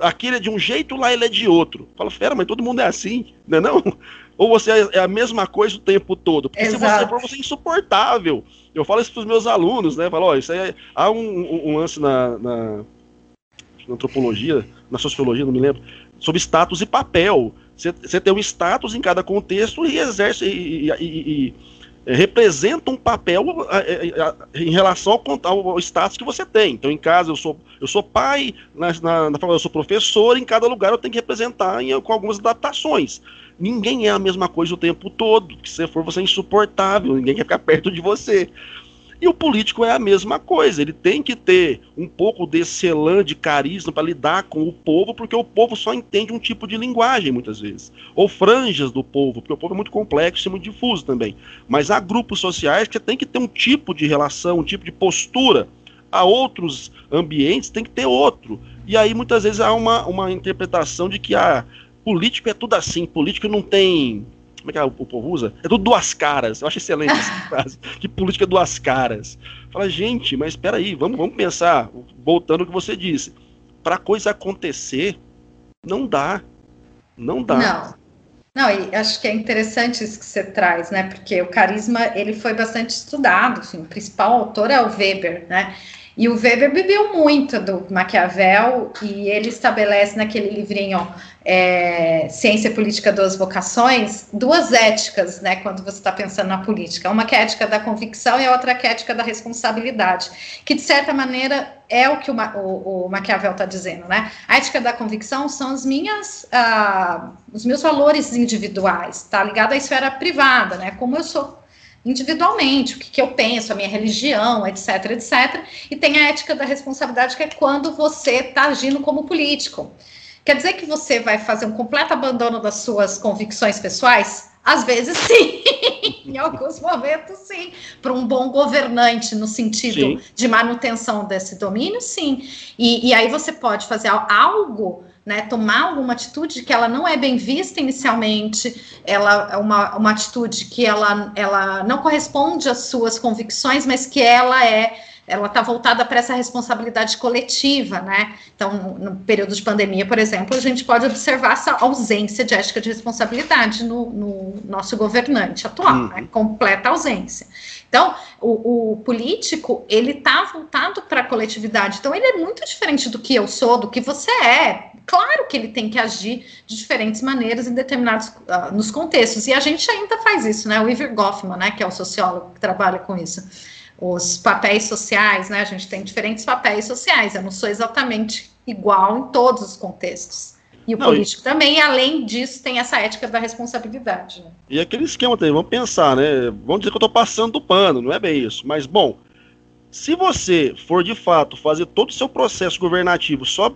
aquele é de um jeito, lá ele é de outro. Fala, fera, mas todo mundo é assim, né não? Ou você é a mesma coisa o tempo todo. Porque Exato. se você for, você é insuportável. Eu falo isso para os meus alunos, né? Falo, ó, isso aí é... há um, um, um lance na, na, na, antropologia, na sociologia, não me lembro, sobre status e papel. Você, tem um status em cada contexto e exerce e, e, e representa um papel em relação ao, ao, status que você tem. Então, em casa, eu sou, eu sou pai, na, na, na eu sou professor, em cada lugar eu tenho que representar em, com algumas adaptações. Ninguém é a mesma coisa o tempo todo. Se você for, você é insuportável, ninguém quer ficar perto de você. E o político é a mesma coisa, ele tem que ter um pouco desse elan de carisma para lidar com o povo, porque o povo só entende um tipo de linguagem muitas vezes, ou franjas do povo, porque o povo é muito complexo e muito difuso também. Mas há grupos sociais que tem que ter um tipo de relação, um tipo de postura. Há outros ambientes, tem que ter outro. E aí muitas vezes há uma, uma interpretação de que ah, político é tudo assim, político não tem. Como é que é, o, povo usa? É tudo duas caras. Eu acho excelente essa frase. Que política duas caras. Fala, gente, mas espera aí, vamos, vamos pensar, voltando ao que você disse. Para coisa acontecer, não dá. Não dá. Não. Não, e acho que é interessante isso que você traz, né? Porque o carisma ele foi bastante estudado. Assim, o principal autor é o Weber, né? E o Weber bebeu muito do Maquiavel e ele estabelece naquele livrinho é, Ciência Política das Vocações duas éticas, né, quando você está pensando na política. Uma que é ética da convicção e a outra que é ética da responsabilidade, que de certa maneira é o que o, o, o Maquiavel está dizendo, né? A ética da convicção são as minhas, ah, os meus valores individuais, tá ligado à esfera privada, né? Como eu sou individualmente, o que, que, eu penso, a minha religião, etc, etc. E tem a ética da responsabilidade, que é quando você está agindo como político. Quer dizer que você vai fazer um completo abandono das suas convicções pessoais? Às vezes, sim. em alguns momentos, sim. Para um bom governante, no sentido sim. de manutenção desse domínio, sim. E, e aí você pode fazer algo né, tomar alguma atitude que ela não é bem vista inicialmente, ela é uma, uma atitude que ela, ela não corresponde às suas convicções, mas que ela é ela está voltada para essa responsabilidade coletiva, né? Então, no período de pandemia, por exemplo, a gente pode observar essa ausência de ética de responsabilidade no, no nosso governante atual, uhum. né? completa ausência. Então, o, o político, ele está voltado para a coletividade, então ele é muito diferente do que eu sou, do que você é, Claro que ele tem que agir de diferentes maneiras em determinados uh, nos contextos. E a gente ainda faz isso, né? O Iver Goffman, né, que é o sociólogo que trabalha com isso. Os papéis sociais, né? A gente tem diferentes papéis sociais. Eu não sou exatamente igual em todos os contextos. E o não, político e... também, além disso, tem essa ética da responsabilidade. Né? E aquele esquema também, vamos pensar, né? Vamos dizer que eu estou passando do pano, não é bem isso. Mas, bom, se você for de fato fazer todo o seu processo governativo só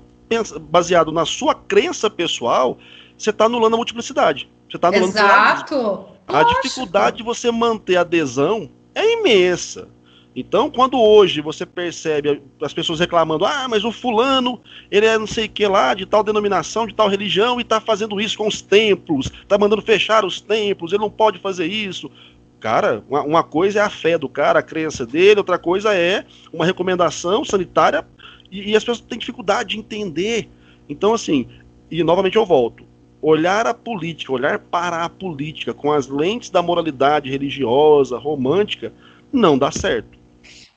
baseado na sua crença pessoal, você está anulando a multiplicidade. Você está anulando Exato. A dificuldade de você manter a adesão é imensa. Então, quando hoje você percebe as pessoas reclamando, ah, mas o fulano, ele é não sei o que lá, de tal denominação, de tal religião, e está fazendo isso com os templos, está mandando fechar os templos, ele não pode fazer isso. Cara, uma, uma coisa é a fé do cara, a crença dele, outra coisa é uma recomendação sanitária e, e as pessoas têm dificuldade de entender. Então, assim, e novamente eu volto. Olhar a política, olhar para a política com as lentes da moralidade religiosa, romântica, não dá certo.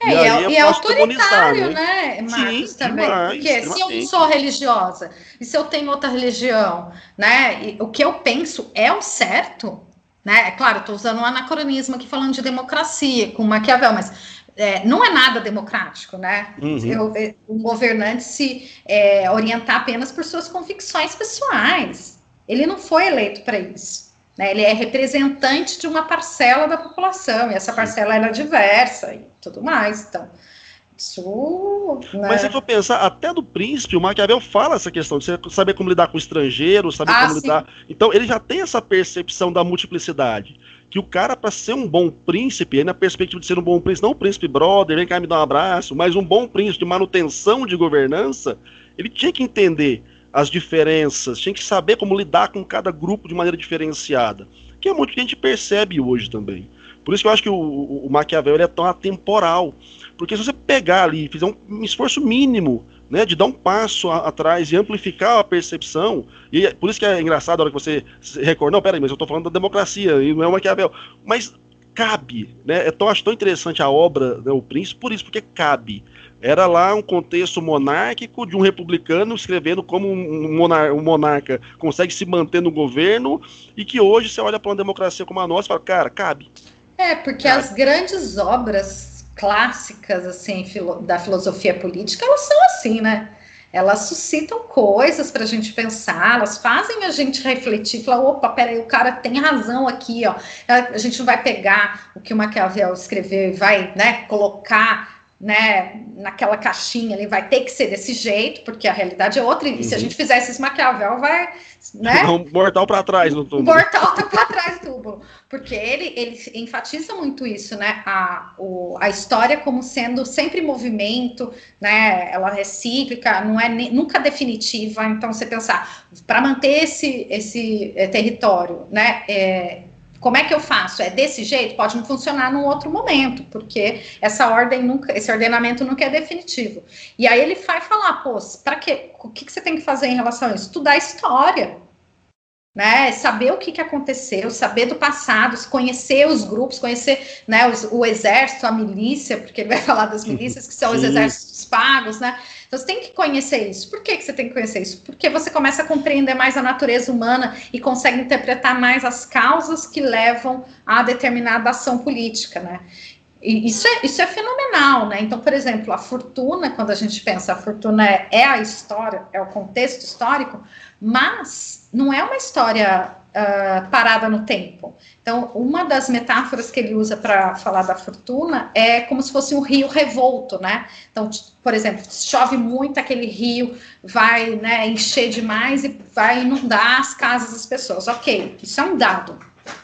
É, e, é, e é autoritário, né, né Marcos, Sim, também. Demais, Porque se eu não sou religiosa e se eu tenho outra religião, né, o que eu penso é o certo, né? É claro, estou usando um anacronismo aqui falando de democracia com Maquiavel, mas é, não é nada democrático, né? Uhum. É, um governante se é, orientar apenas por suas convicções pessoais. Ele não foi eleito para isso. Né? Ele é representante de uma parcela da população, e essa parcela é diversa e tudo mais. Então, isso. Né? Mas se for pensar, até do príncipe, o Maquiavel fala essa questão de saber como lidar com o estrangeiro, saber ah, como sim. lidar. Então, ele já tem essa percepção da multiplicidade que o cara, para ser um bom príncipe, na perspectiva de ser um bom príncipe, não um príncipe brother, vem cá me dar um abraço, mas um bom príncipe de manutenção de governança, ele tinha que entender as diferenças, tinha que saber como lidar com cada grupo de maneira diferenciada, que é muito que a gente percebe hoje também. Por isso que eu acho que o, o, o Maquiavel é tão atemporal, porque se você pegar ali, fizer um, esforço mínimo né, de dar um passo a, atrás e amplificar a percepção. E é, por isso que é engraçado a hora que você recorda, não, peraí, mas eu estou falando da democracia e não é o Maquiavel. Mas cabe, né? É tão, acho tão interessante a obra, né, O Príncipe, por isso, porque cabe. Era lá um contexto monárquico de um republicano escrevendo como um, monar um monarca consegue se manter no governo e que hoje você olha para uma democracia como a nossa e fala, cara, cabe. É, porque cabe. as grandes obras clássicas assim da filosofia política, elas são assim, né? Elas suscitam coisas para a gente pensar, elas fazem a gente refletir, falar, opa, peraí, o cara tem razão aqui, ó. A gente não vai pegar o que o Maquiavel escreveu e vai, né, colocar né, naquela caixinha ali, vai ter que ser desse jeito, porque a realidade é outra, e uhum. se a uhum. gente fizesse esse Maquiavel, vai, né? Um mortal para trás no túmulo. Mortal tá para trás do túmulo, porque ele, ele enfatiza muito isso, né, a, o, a história como sendo sempre movimento, né, ela é cíclica, não é nunca definitiva, então você pensar, para manter esse, esse é, território, né, é, como é que eu faço? É desse jeito? Pode não funcionar num outro momento, porque essa ordem nunca, esse ordenamento nunca é definitivo. E aí ele vai falar, pô, para quê? O que, que você tem que fazer em relação a isso? Estudar história. Né, saber o que, que aconteceu, saber do passado, conhecer os grupos, conhecer né, os, o exército, a milícia, porque ele vai falar das milícias, que são os exércitos pagos, né? Então, você tem que conhecer isso. Por que, que você tem que conhecer isso? Porque você começa a compreender mais a natureza humana e consegue interpretar mais as causas que levam a determinada ação política, né? E isso é, isso é fenomenal, né? Então, por exemplo, a fortuna, quando a gente pensa, a fortuna é, é a história, é o contexto histórico, mas não é uma história uh, parada no tempo. Então, uma das metáforas que ele usa para falar da fortuna é como se fosse um rio revolto, né? Então, por exemplo, chove muito, aquele rio vai né, encher demais e vai inundar as casas das pessoas. Ok, isso é um dado.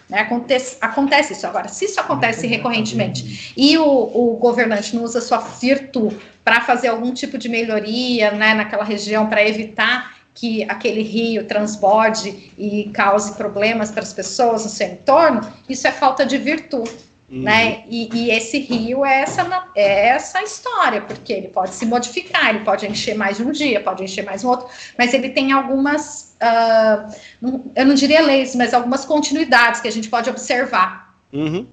Né? Acontece, acontece isso. Agora, se isso acontece recorrentemente e o, o governante não usa sua virtude para fazer algum tipo de melhoria né, naquela região para evitar que aquele rio transborde e cause problemas para as pessoas no seu entorno, isso é falta de virtude. Uhum. Né? E, e, esse rio é essa, é essa história, porque ele pode se modificar, ele pode encher mais um dia, pode encher mais um outro, mas ele tem algumas, uh, não, eu não diria leis, mas algumas continuidades que a gente pode observar. Uhum.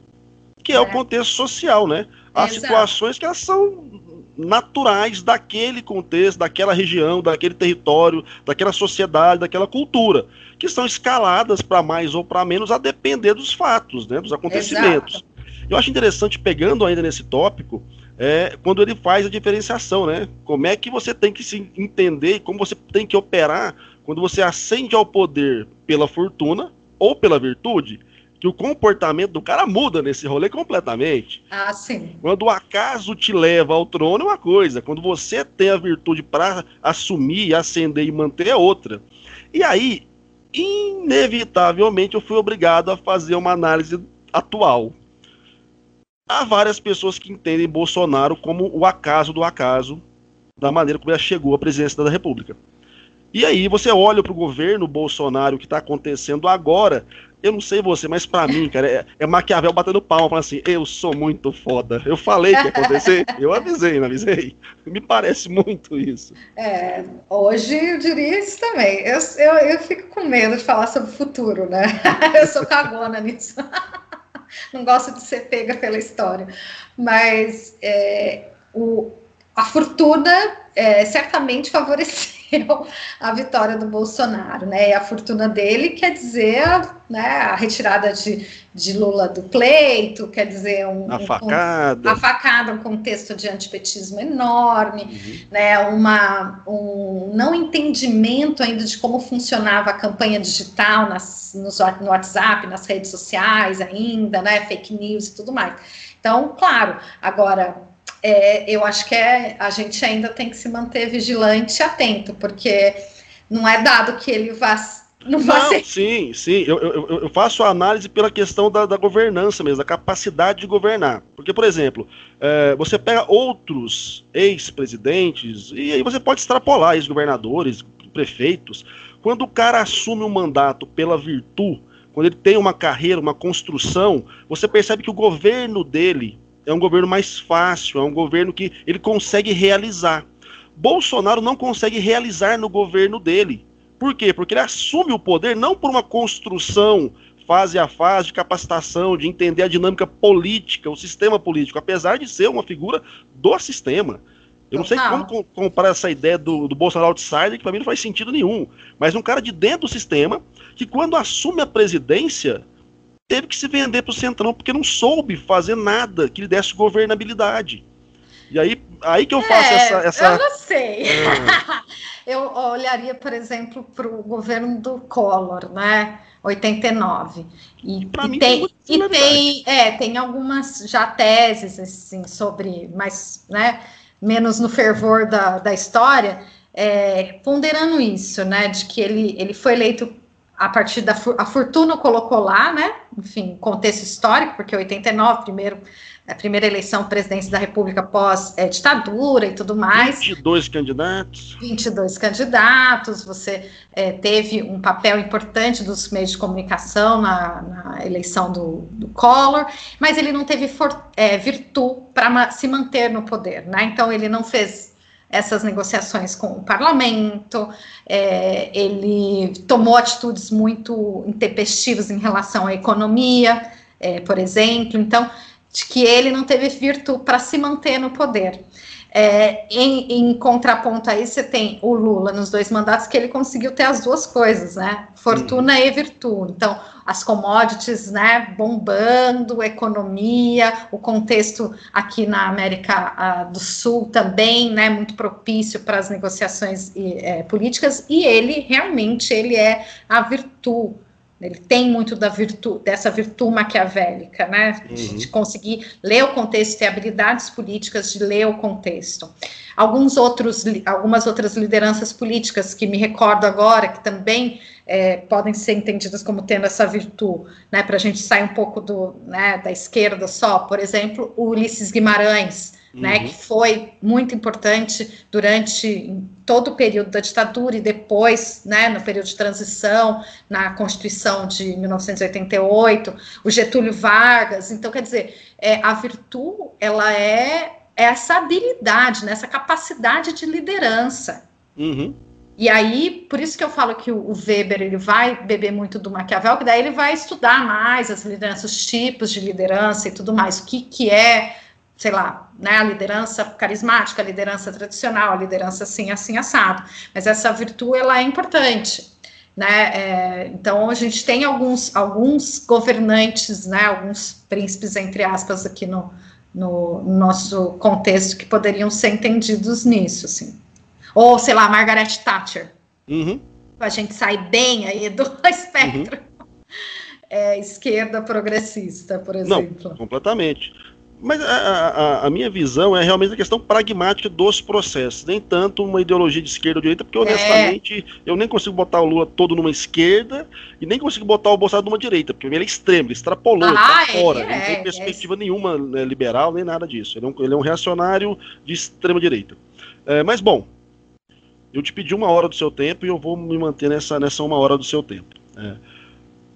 Que é, é, o contexto social, né? Há Exato. situações que elas são naturais daquele contexto, daquela região, daquele território, daquela sociedade, daquela cultura, que são escaladas para mais ou para menos a depender dos fatos, né, dos acontecimentos. Exato. Eu acho interessante, pegando ainda nesse tópico, é, quando ele faz a diferenciação, né? Como é que você tem que se entender, como você tem que operar quando você ascende ao poder pela fortuna ou pela virtude, que o comportamento do cara muda nesse rolê completamente. Ah, sim. Quando o acaso te leva ao trono é uma coisa, quando você tem a virtude para assumir, ascender e manter é outra. E aí, inevitavelmente, eu fui obrigado a fazer uma análise atual. Há várias pessoas que entendem Bolsonaro como o acaso do acaso, da maneira como ele chegou à presidência da República. E aí você olha para o governo Bolsonaro, o que está acontecendo agora, eu não sei você, mas para mim, cara, é, é, Maquiavel batendo palma, falando assim, eu sou muito foda. Eu falei que ia acontecer, eu avisei, não avisei? Me parece muito isso. É, hoje eu diria isso também. Eu, eu, eu fico com medo de falar sobre o futuro, né? eu sou cagona nisso. não gosto de ser pega pela história. Mas é, o, a fortuna é, certamente favoreceu a vitória do Bolsonaro, né? E a fortuna dele quer dizer né, a retirada de, de Lula do pleito, quer dizer um, a facada, um, a facada, um contexto de antipetismo enorme, uhum. né? Uma, um não entendimento ainda de como funcionava a campanha digital nas, no WhatsApp, nas redes sociais ainda, né? Fake news e tudo mais. Então, claro, agora é, eu acho que é, a gente ainda tem que se manter vigilante e atento, porque não é dado que ele vá Não, não sim, sim. Eu, eu, eu, faço a análise pela questão da, da, governança mesmo, da capacidade de governar. Porque, por exemplo, é, você pega outros ex-presidentes, e aí você pode extrapolar ex-governadores, prefeitos. Quando o cara assume um mandato pela virtude, quando ele tem uma carreira, uma construção, você percebe que o governo dele é um governo mais fácil, é um governo que ele consegue realizar. Bolsonaro não consegue realizar no governo dele. Por quê? Porque ele assume o poder não por uma construção fase a fase de capacitação, de entender a dinâmica política, o sistema político, apesar de ser uma figura do sistema. Eu não sei como comprar essa ideia do, do Bolsonaro outsider, que para mim não faz sentido nenhum. Mas um cara de dentro do sistema, que quando assume a presidência, teve que se vender para o Centrão, porque não soube fazer nada que lhe desse governabilidade. E aí, aí que eu faço é, essa, essa. Eu não sei. É. eu olharia, por exemplo, para o governo do Collor, né? 89. E, e tem, tem e tem, é, tem algumas já teses assim sobre, mas né, menos no fervor da, da história, é, ponderando isso, né, de que ele, ele foi eleito a partir da a fortuna colocou lá, né, enfim, contexto histórico, porque 89 primeiro a primeira eleição presidente da República pós é, ditadura e tudo mais. 22 candidatos. 22 candidatos, você é, teve um papel importante dos meios de comunicação na, na eleição do, do, Collor, mas ele não teve for, é, virtude para se manter no poder, né? Então ele não fez essas negociações com o parlamento, é, ele tomou atitudes muito intempestivas em relação à economia, é, por exemplo, então de que ele não teve virtude para se manter no poder. É, em, em, contraponto aí, você tem o Lula nos dois mandatos, que ele conseguiu ter as duas coisas, né? Fortuna uhum. e virtude. Então, as commodities, né, bombando, economia, o contexto aqui na América do Sul também, né, muito propício para as negociações e, é, políticas, e ele realmente ele é a virtude ele tem muito da virtu, dessa virtude maquiavélica, né? Uhum. De conseguir ler o contexto, ter habilidades políticas de ler o contexto. Alguns outros, algumas outras lideranças políticas que me recordo agora, que também é, podem ser entendidas como tendo essa virtude, né? Para a gente sair um pouco do, né, da esquerda só, por exemplo, o Ulisses Guimarães, né, uhum. que foi muito importante durante todo o período da ditadura e depois, né, no período de transição, na Constituição de 1988, o Getúlio Vargas. Então, quer dizer, é, a virtude, ela é essa habilidade, né, essa capacidade de liderança. Uhum. E aí, por isso que eu falo que o, Weber ele vai beber muito do Maquiavel, que daí ele vai estudar mais as lideranças, os tipos de liderança e tudo mais, o que, que é sei lá, né, a liderança carismática, a liderança tradicional, a liderança assim, assim, assado. Mas essa virtude, ela é importante, né, é, então a gente tem alguns, alguns governantes, né, alguns príncipes, entre aspas, aqui no, no, nosso contexto que poderiam ser entendidos nisso, assim. Ou, sei lá, Margaret Thatcher. Uhum. A gente sai bem aí do espectro. Uhum. É, esquerda progressista, por exemplo. Não, completamente. Mas a, a, a, minha visão é realmente a questão pragmática dos processos, nem tanto uma ideologia de esquerda ou direita, porque honestamente é. eu nem consigo botar o Lula todo numa esquerda e nem consigo botar o Bolsonaro numa direita, porque ele é extremo, ele extrapolou, ah, ele tá fora, é, ele não tem é, perspectiva é. nenhuma né, liberal, nem nada disso. Ele é um, ele é um reacionário de extrema direita. É, mas bom, eu te pedi uma hora do seu tempo e eu vou me manter nessa, nessa uma hora do seu tempo. É.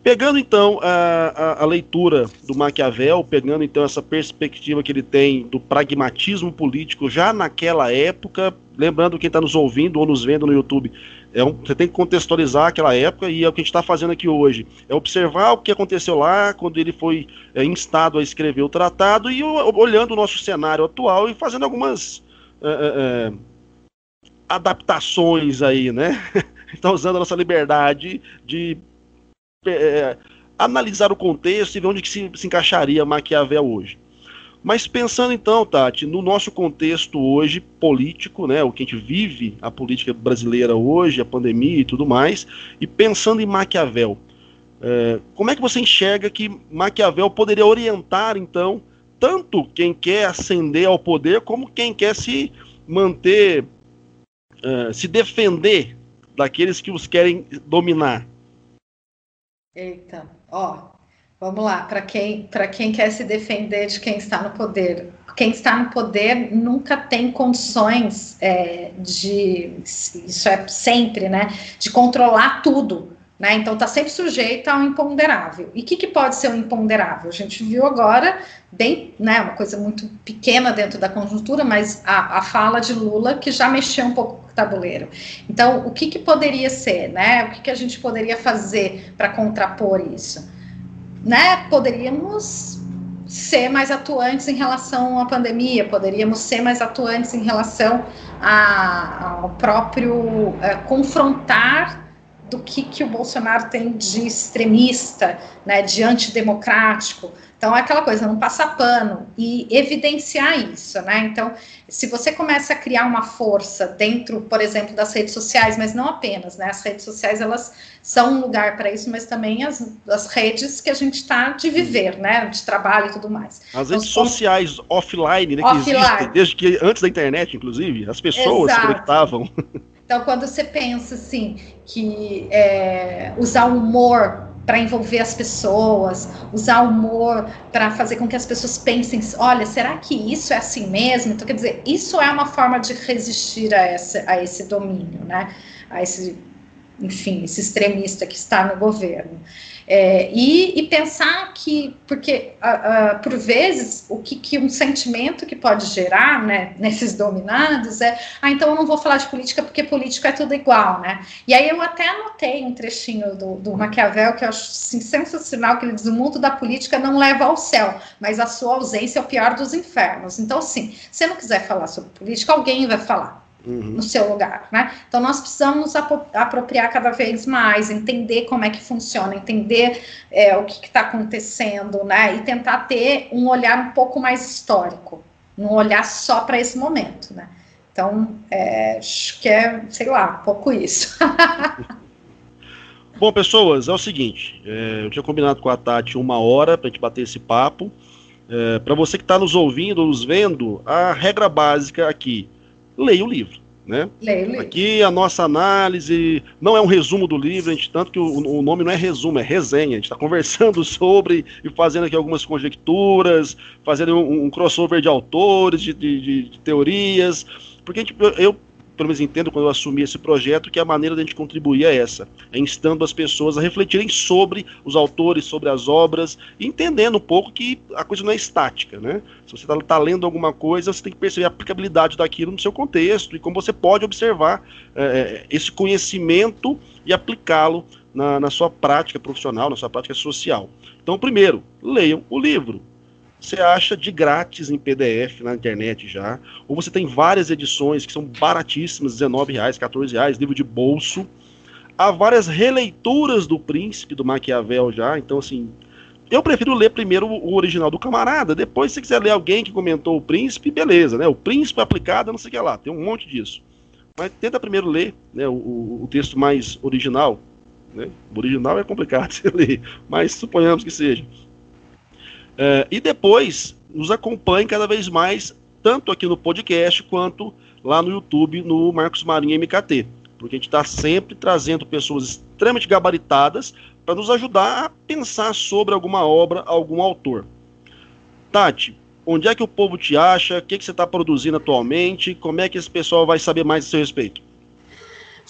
Pegando então a, a, a, leitura do Maquiavel, pegando então essa perspectiva que ele tem do pragmatismo político já naquela época, lembrando quem está nos ouvindo ou nos vendo no YouTube, é um, você tem que contextualizar aquela época e é o que a gente está fazendo aqui hoje. É observar o que aconteceu lá quando ele foi é, instado a escrever o tratado e olhando o nosso cenário atual e fazendo algumas é, é, é adaptações aí, né? Está usando a nossa liberdade de é, analisar o contexto e ver onde que se, se encaixaria Maquiavel hoje. Mas pensando então, Tati, no nosso contexto hoje político, né, o que a gente vive, a política brasileira hoje, a pandemia e tudo mais, e pensando em Maquiavel, é, como é que você enxerga que Maquiavel poderia orientar então tanto quem quer ascender ao poder como quem quer se manter, é, se defender daqueles que os querem dominar? Eita, ó, vamos lá, para quem, quem quer se defender de quem está no poder. Quem está no poder nunca tem condições é, de, isso é sempre, né, de controlar tudo. Né? Então está sempre sujeito ao imponderável. E o que, que, pode ser um imponderável? A gente viu agora, bem, né, uma coisa muito pequena dentro da conjuntura, mas a, a fala de Lula que já mexeu um pouco com o tabuleiro. Então, o que, que poderia ser, né? O que, que a gente poderia fazer para contrapor isso? Né? Poderíamos ser mais atuantes em relação à pandemia, poderíamos ser mais atuantes em relação a, ao próprio é, confrontar do que, que o Bolsonaro tem de extremista, né, de antidemocrático. Então, é aquela coisa, não passar pano e evidenciar isso, né? Então, se você começa a criar uma força dentro, por exemplo, das redes sociais, mas não apenas, né? As redes sociais, elas são um lugar para isso, mas também as, as redes que a gente está de viver, né? De trabalho e tudo mais. As então, redes sociais offline, né? Offline. Que existem, desde que antes da internet, inclusive, as pessoas Exato. se conectavam. Então, quando você pensa assim, que é, usar o humor para envolver as pessoas, usar o humor para fazer com que as pessoas pensem, olha, será que isso é assim mesmo? Então, quer dizer, isso é uma forma de resistir a, essa, a esse domínio, né? A esse, enfim, esse extremista que está no governo. É, e, e, pensar que, porque uh, uh, por vezes o que, que, um sentimento que pode gerar né, nesses dominados é, ah, então eu não vou falar de política porque político é tudo igual, né? E aí eu até anotei um trechinho do, do Maquiavel que eu acho assim, sensacional, que ele diz, o mundo da política não leva ao céu, mas a sua ausência é o pior dos infernos. Então, assim, se você não quiser falar sobre política, alguém vai falar uhum. no seu lugar, né? Então nós precisamos apropriar cada vez mais, entender como é que funciona, entender é, o que está acontecendo, né? E tentar ter um olhar um pouco mais histórico, não olhar só para esse momento, né? Então, é, acho que é, sei lá, um pouco isso. Bom, pessoas, é o seguinte, é, eu tinha combinado com a Tati uma hora para a gente bater esse papo. É, para você que está nos ouvindo, nos vendo, a regra básica aqui leia o livro. Né? Leia, Aqui a nossa análise não é um resumo do livro, a gente, tanto que o, o nome não é resumo, é resenha. A gente está conversando sobre e fazendo aqui algumas conjecturas, fazendo um, um crossover de autores, de, de, de teorias, porque gente, eu pelo menos entendo quando eu assumi esse projeto, que a maneira de a gente contribuir é essa, é instando as pessoas a refletirem sobre os autores, sobre as obras, entendendo um pouco que a coisa não é estática, né? Se você está tá lendo alguma coisa, você tem que perceber a aplicabilidade daquilo no seu contexto e como você pode observar é, é esse conhecimento e aplicá-lo na, na sua prática profissional, na sua prática social. Então, primeiro, leiam o livro você acha de grátis em PDF na internet já, ou você tem várias edições que são baratíssimas, R$19,00, R$14,00, livro de bolso. Há várias releituras do Príncipe, do Maquiavel já, então assim, eu prefiro ler primeiro o original do camarada, depois se quiser ler alguém que comentou o Príncipe, beleza, né? O Príncipe aplicado, não sei o que lá, tem um monte disso. Mas tenta primeiro ler né, o, o texto mais original, né? O original é complicado de ler, mas suponhamos que seja. Uh, e depois nos acompanhe cada vez mais, tanto aqui no podcast quanto lá no YouTube, no Marcos Marinho MKT. Porque a gente está sempre trazendo pessoas extremamente gabaritadas para nos ajudar a pensar sobre alguma obra, algum autor. Tati, onde é que o povo te acha? O que, que você está produzindo atualmente? Como é que esse pessoal vai saber mais a seu respeito?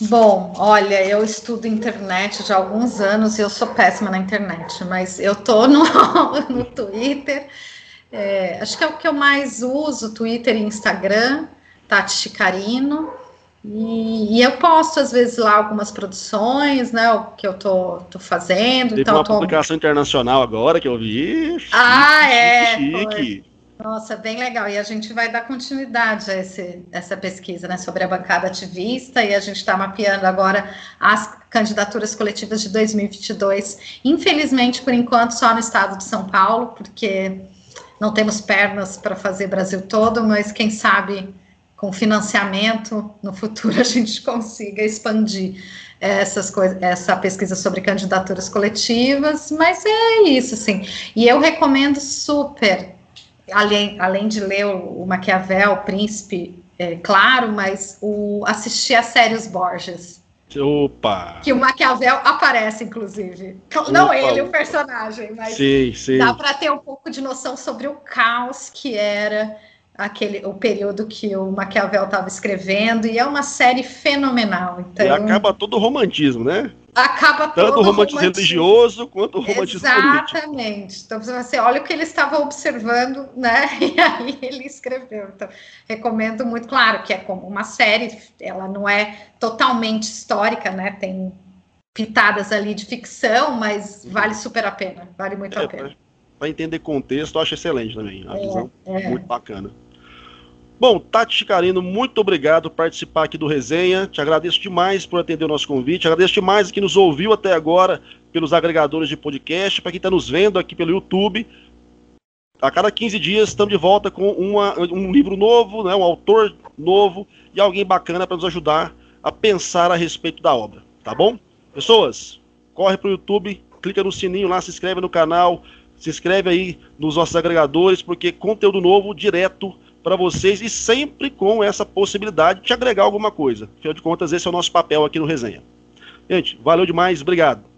Bom, olha, eu estudo internet já há alguns anos e eu sou péssima na internet, mas eu tô no, no Twitter. É, acho que é o que eu mais uso, Twitter e Instagram, Tati Chicarino. E, e, eu posto, às vezes, lá algumas produções, né? O que eu tô, tô fazendo. Teve então, uma tô... publicação internacional agora que eu vi. Ah, chique, é. Chique. Nossa, bem legal. E a gente vai dar continuidade a esse, essa pesquisa né, sobre a bancada ativista, e a gente está mapeando agora as candidaturas coletivas de 2022. Infelizmente, por enquanto, só no estado de São Paulo, porque não temos pernas para fazer Brasil todo, mas quem sabe com financiamento no futuro a gente consiga expandir essas coisas, essa pesquisa sobre candidaturas coletivas, mas é isso, sim. E eu recomendo super além, além de ler o, o Maquiavel, o Príncipe, é, claro, mas o assistir a série Os Borges. Opa! Que o Maquiavel aparece, inclusive. Não Opa. ele, o personagem, mas sim, sim. dá para ter um pouco de noção sobre o caos que era aquele o período que o Maquiavel estava escrevendo e é uma série fenomenal. Então, e acaba todo o romantismo, né? Acaba Tanto todo o romantismo, romantismo religioso quanto o romantismo Exatamente. político. Então você olha o que ele estava observando, né? E aí ele escreveu. Então recomendo muito, claro, que é como uma série, ela não é totalmente histórica, né? Tem pitadas ali de ficção, mas vale super a pena, vale muito é, a pena para entender contexto, eu acho excelente também. A é, visão é. muito bacana. Bom, Tati Chicarino, muito obrigado por participar aqui do Resenha. Te agradeço demais por atender o nosso convite. Agradeço demais que nos ouviu até agora pelos agregadores de podcast. Para quem está nos vendo aqui pelo YouTube, a cada 15 dias estamos de volta com uma, um livro novo, né, um autor novo e alguém bacana para nos ajudar a pensar a respeito da obra. Tá bom? Pessoas, corre para o YouTube, clica no sininho lá, se inscreve no canal, se inscreve aí nos nossos agregadores, porque conteúdo novo direto para vocês e sempre com essa possibilidade de agregar alguma coisa. Afinal de contas, esse é o nosso papel aqui no Resenha. Gente, valeu demais, obrigado.